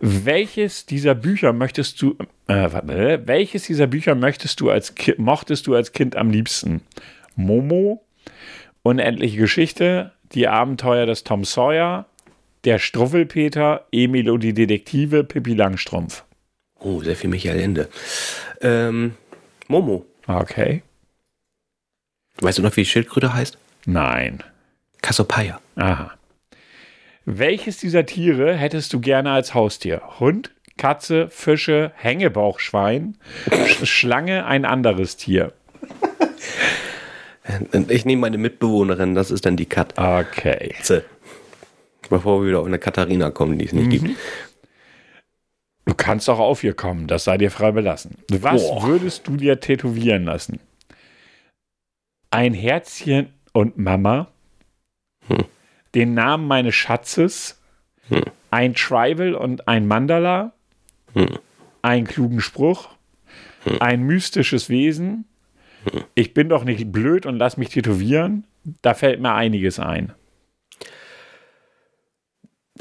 Welches dieser Bücher möchtest du, äh, warte, welches dieser Bücher möchtest du als mochtest du als Kind am liebsten? Momo, Unendliche Geschichte, Die Abenteuer des Tom Sawyer, Der Struffelpeter, Emil und die Detektive, Pippi Langstrumpf. Oh, sehr viel Michael Ende. Ähm, Momo. Okay. Weißt du noch, wie die Schildkröte heißt? Nein. Cassiopeia. Aha. Welches dieser Tiere hättest du gerne als Haustier? Hund, Katze, Fische, Hängebauchschwein, Sch Schlange, ein anderes Tier. Ich nehme meine Mitbewohnerin, das ist dann die Okay. Katze. Bevor wir wieder auf eine Katharina kommen, die es nicht gibt. Du kannst auch auf ihr kommen, das sei dir frei belassen. Was Boah. würdest du dir tätowieren lassen? Ein Herzchen und Mama, den Namen meines Schatzes, ein Tribal und ein Mandala, einen klugen Spruch, ein mystisches Wesen. Ich bin doch nicht blöd und lass mich tätowieren. Da fällt mir einiges ein.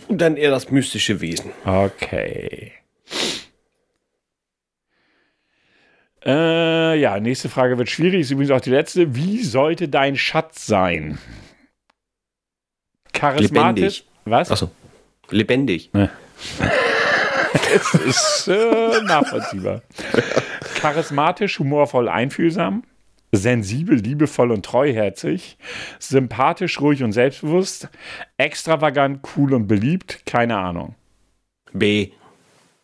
Und dann eher das mystische Wesen. Okay. Äh, ja, nächste Frage wird schwierig, ist übrigens auch die letzte. Wie sollte dein Schatz sein? Charismatisch. Lebendig. Was? Achso. Lebendig. Es ist äh, nachvollziehbar. Charismatisch, humorvoll, einfühlsam, sensibel, liebevoll und treuherzig, sympathisch, ruhig und selbstbewusst, extravagant, cool und beliebt, keine Ahnung. B.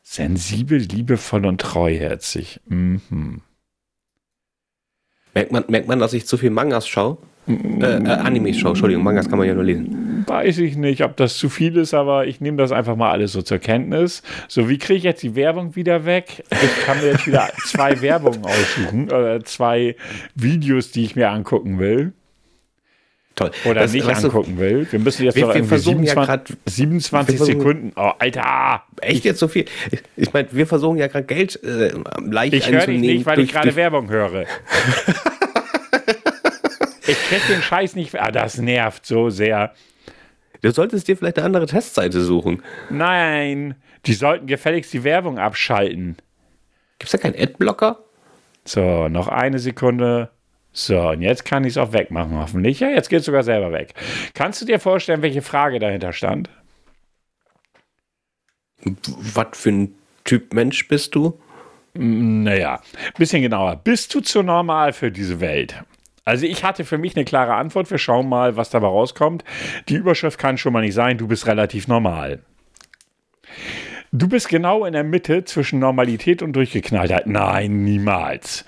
Sensibel, liebevoll und treuherzig. Mhm. Merkt man, merkt man, dass ich zu viel Mangas schaue? Äh, äh, Animes schaue, Entschuldigung, Mangas kann man ja nur lesen. Weiß ich nicht, ob das zu viel ist, aber ich nehme das einfach mal alles so zur Kenntnis. So, wie kriege ich jetzt die Werbung wieder weg? Ich kann mir jetzt wieder zwei Werbungen aussuchen oder zwei Videos, die ich mir angucken will. Toll. Oder Das- nicht weißt du, angucken will. Wir müssen jetzt Wir- noch wir versuchen ja 27, grad- 27 wir versuchen- Sekunden. Oh, Alter! Echt jetzt so viel? Ich, ich meine, wir versuchen ja gerade Geld äh, leicht Ich höre dich nicht, weil ich durch- gerade durch- Werbung höre. ich krieg den Scheiß nicht. Ah, das nervt so sehr. Du solltest dir vielleicht eine andere Testseite suchen. Nein, die sollten gefälligst die Werbung abschalten. Gibt es da keinen Adblocker? So, noch eine Sekunde. So, und jetzt kann ich es auch wegmachen, hoffentlich. Ja, jetzt geht es sogar selber weg. Kannst du dir vorstellen, welche Frage dahinter stand? Was für ein Typ Mensch bist du? Naja, bisschen genauer. Bist du zu normal für diese Welt? Also ich hatte für mich eine klare Antwort. Wir schauen mal, was dabei rauskommt. Die Überschrift kann schon mal nicht sein, du bist relativ normal. Du bist genau in der Mitte zwischen Normalität und Durchgeknalltheit. Nein, niemals.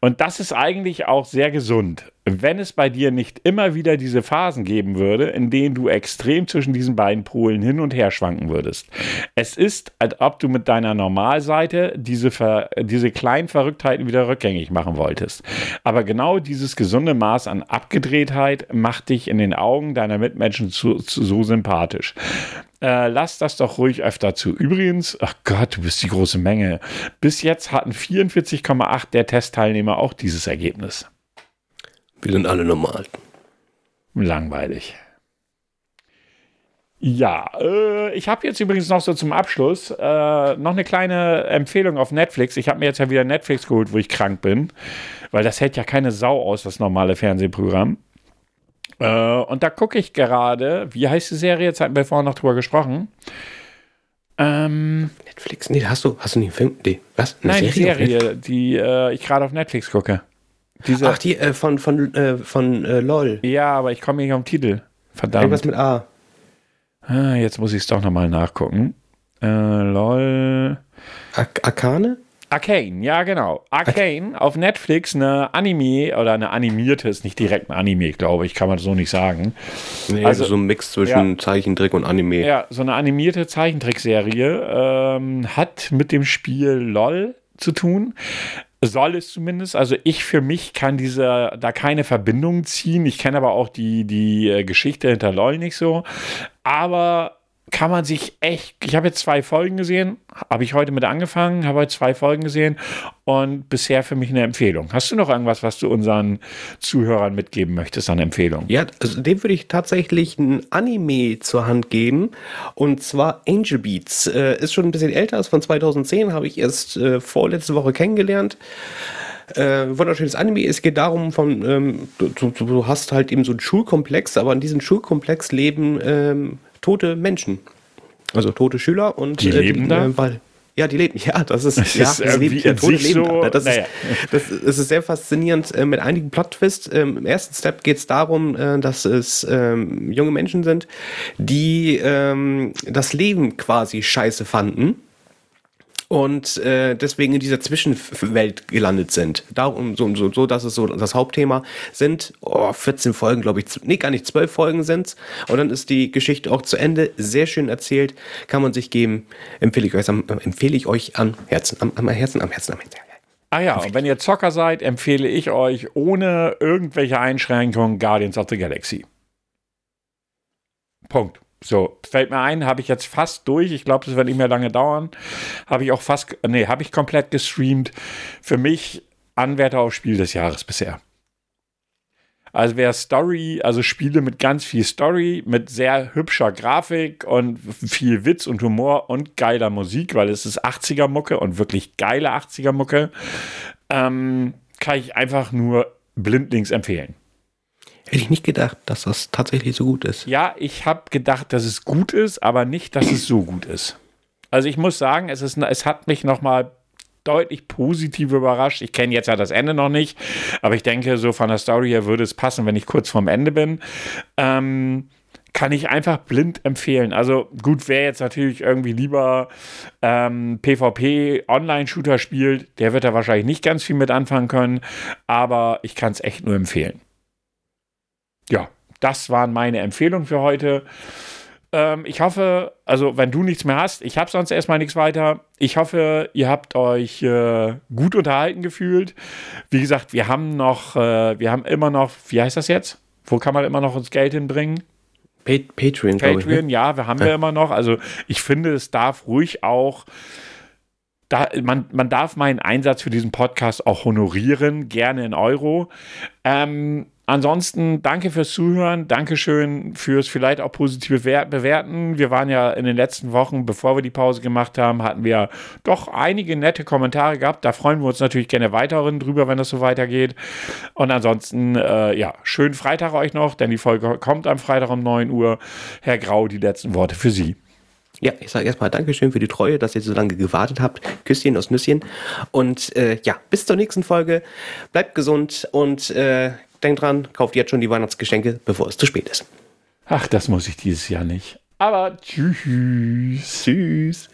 Und das ist eigentlich auch sehr gesund. Wenn es bei dir nicht immer wieder diese Phasen geben würde, in denen du extrem zwischen diesen beiden Polen hin und her schwanken würdest. Es ist, als ob du mit deiner Normalseite diese, Ver diese kleinen Verrücktheiten wieder rückgängig machen wolltest. Aber genau dieses gesunde Maß an Abgedrehtheit macht dich in den Augen deiner Mitmenschen zu, zu, so sympathisch. Äh, lass das doch ruhig öfter zu. Übrigens, ach Gott, du bist die große Menge. Bis jetzt hatten 44,8 der Testteilnehmer auch dieses Ergebnis. Wir sind alle normal. Langweilig. Ja, äh, ich habe jetzt übrigens noch so zum Abschluss äh, noch eine kleine Empfehlung auf Netflix. Ich habe mir jetzt ja wieder Netflix geholt, wo ich krank bin, weil das hält ja keine Sau aus, das normale Fernsehprogramm. Äh, und da gucke ich gerade, wie heißt die Serie? Jetzt hatten wir vorhin noch drüber gesprochen. Ähm, Netflix? Nee, hast du, hast du nicht einen Film? Nee, was? Eine nein, die auf Netflix? Serie, die äh, ich gerade auf Netflix gucke. Diese, Ach, die äh, von, von, äh, von äh, LOL. ja, aber ich komme nicht auf den Titel. Verdammt. Irgendwas mit A. Ah, jetzt muss ich es doch nochmal nachgucken. Äh, lol. Ak Arkane? Arcane, ja genau. Arcane auf Netflix, eine Anime oder eine animierte, ist nicht direkt ein Anime, glaube ich, kann man so nicht sagen. Nee, Also- so ein Mix zwischen ja. Zeichentrick und Anime. Ja, so eine animierte Zeichentrickserie ähm, hat mit dem Spiel LOL zu tun. Soll es zumindest. Also ich für mich kann diese da keine Verbindung ziehen. Ich kenne aber auch die, die äh, Geschichte hinter LOL nicht so. Aber kann man sich echt. Ich habe jetzt zwei Folgen gesehen, habe ich heute mit angefangen, habe heute zwei Folgen gesehen und bisher für mich eine Empfehlung. Hast du noch irgendwas, was du unseren Zuhörern mitgeben möchtest an Empfehlung? Ja, also dem würde ich tatsächlich ein Anime zur Hand geben. Und zwar Angel Beats. Äh, ist schon ein bisschen älter, ist von 2010, habe ich erst äh, vorletzte Woche kennengelernt. Äh, wunderschönes Anime. Es geht darum, von, ähm, du, du, hast halt eben so einen Schulkomplex, aber in diesem Schulkomplex leben ähm, tote Menschen. Also tote Schüler und Die leben da? äh, weil, ja, die leben, ja, das ist, Das ja, ist das irgendwie leben, ja, Tote leben so- da. Das, naja. ist, das, das ist sehr faszinierend äh, mit einigen Plot-Twists. Ähm, Im ersten Step geht es darum, äh, dass es ähm, junge Menschen sind, die ähm, das Leben quasi scheiße fanden und äh, deswegen in dieser Zwischenwelt gelandet sind. Darum, so, so, so, dass es so das Hauptthema sind. Oh, 14 Folgen, glaube ich. Nee, gar nicht, 12 Folgen sind's. Und dann ist die Geschichte auch zu Ende. Sehr schön erzählt. Kann man sich geben. Empfehle ich euch am, äh, empfehle ich euch am Herzen. Am, am Herzen, am Herzen, am Herzen. Ah ja, und wenn ihr Zocker seid, empfehle ich euch ohne irgendwelche Einschränkungen Guardians of the Galaxy. Punkt. So, fällt mir ein, habe ich jetzt fast durch. Ich glaube, das wird nicht mehr lange dauern. Habe ich auch fast, nee, habe ich komplett gestreamt. Für mich Anwärter auf Spiel des Jahres bisher. Also wer Story, also Spiele mit ganz viel Story, mit sehr hübscher Grafik und viel Witz und Humor und geiler Musik, weil es ist 80er Mucke und wirklich geile 80er Mucke, ähm, kann ich einfach nur blindlings empfehlen. Hätte ich nicht gedacht, dass das tatsächlich so gut ist. Ja, ich habe gedacht, dass es gut ist, aber nicht, dass es so gut ist. Also ich muss sagen, es, ist, es hat mich nochmal deutlich positiv überrascht. Ich kenne jetzt ja das Ende noch nicht, aber ich denke, so von der Story her würde es passen, wenn ich kurz vorm Ende bin. Ähm, kann ich einfach blind empfehlen. Also gut, wer jetzt natürlich irgendwie lieber ähm, PvP Online-Shooter spielt, der wird da wahrscheinlich nicht ganz viel mit anfangen können, aber ich kann es echt nur empfehlen. Ja, das waren meine Empfehlungen für heute. Ähm, ich hoffe, also wenn du nichts mehr hast, ich habe sonst erstmal nichts weiter. Ich hoffe, ihr habt euch äh, gut unterhalten gefühlt. Wie gesagt, wir haben noch, äh, wir haben immer noch, wie heißt das jetzt? Wo kann man immer noch uns Geld hinbringen? Patreon, Patreon, ich, ne? ja, wir haben ja. wir immer noch. Also ich finde, es darf ruhig auch da, man, man darf meinen Einsatz für diesen Podcast auch honorieren, gerne in Euro. Ähm, Ansonsten danke fürs Zuhören, Dankeschön fürs vielleicht auch positive Bewerten. Wir waren ja in den letzten Wochen, bevor wir die Pause gemacht haben, hatten wir doch einige nette Kommentare gehabt. Da freuen wir uns natürlich gerne weiterhin drüber, wenn das so weitergeht. Und ansonsten, äh, ja, schönen Freitag euch noch, denn die Folge kommt am Freitag um 9 Uhr. Herr Grau, die letzten Worte für Sie. Ja, ich sage erstmal Dankeschön für die Treue, dass ihr so lange gewartet habt. Küsschen aus Nüsschen. Und äh, ja, bis zur nächsten Folge. Bleibt gesund und äh, denkt dran, kauft jetzt schon die Weihnachtsgeschenke, bevor es zu spät ist. Ach, das muss ich dieses Jahr nicht. Aber tschüss. Tschüss.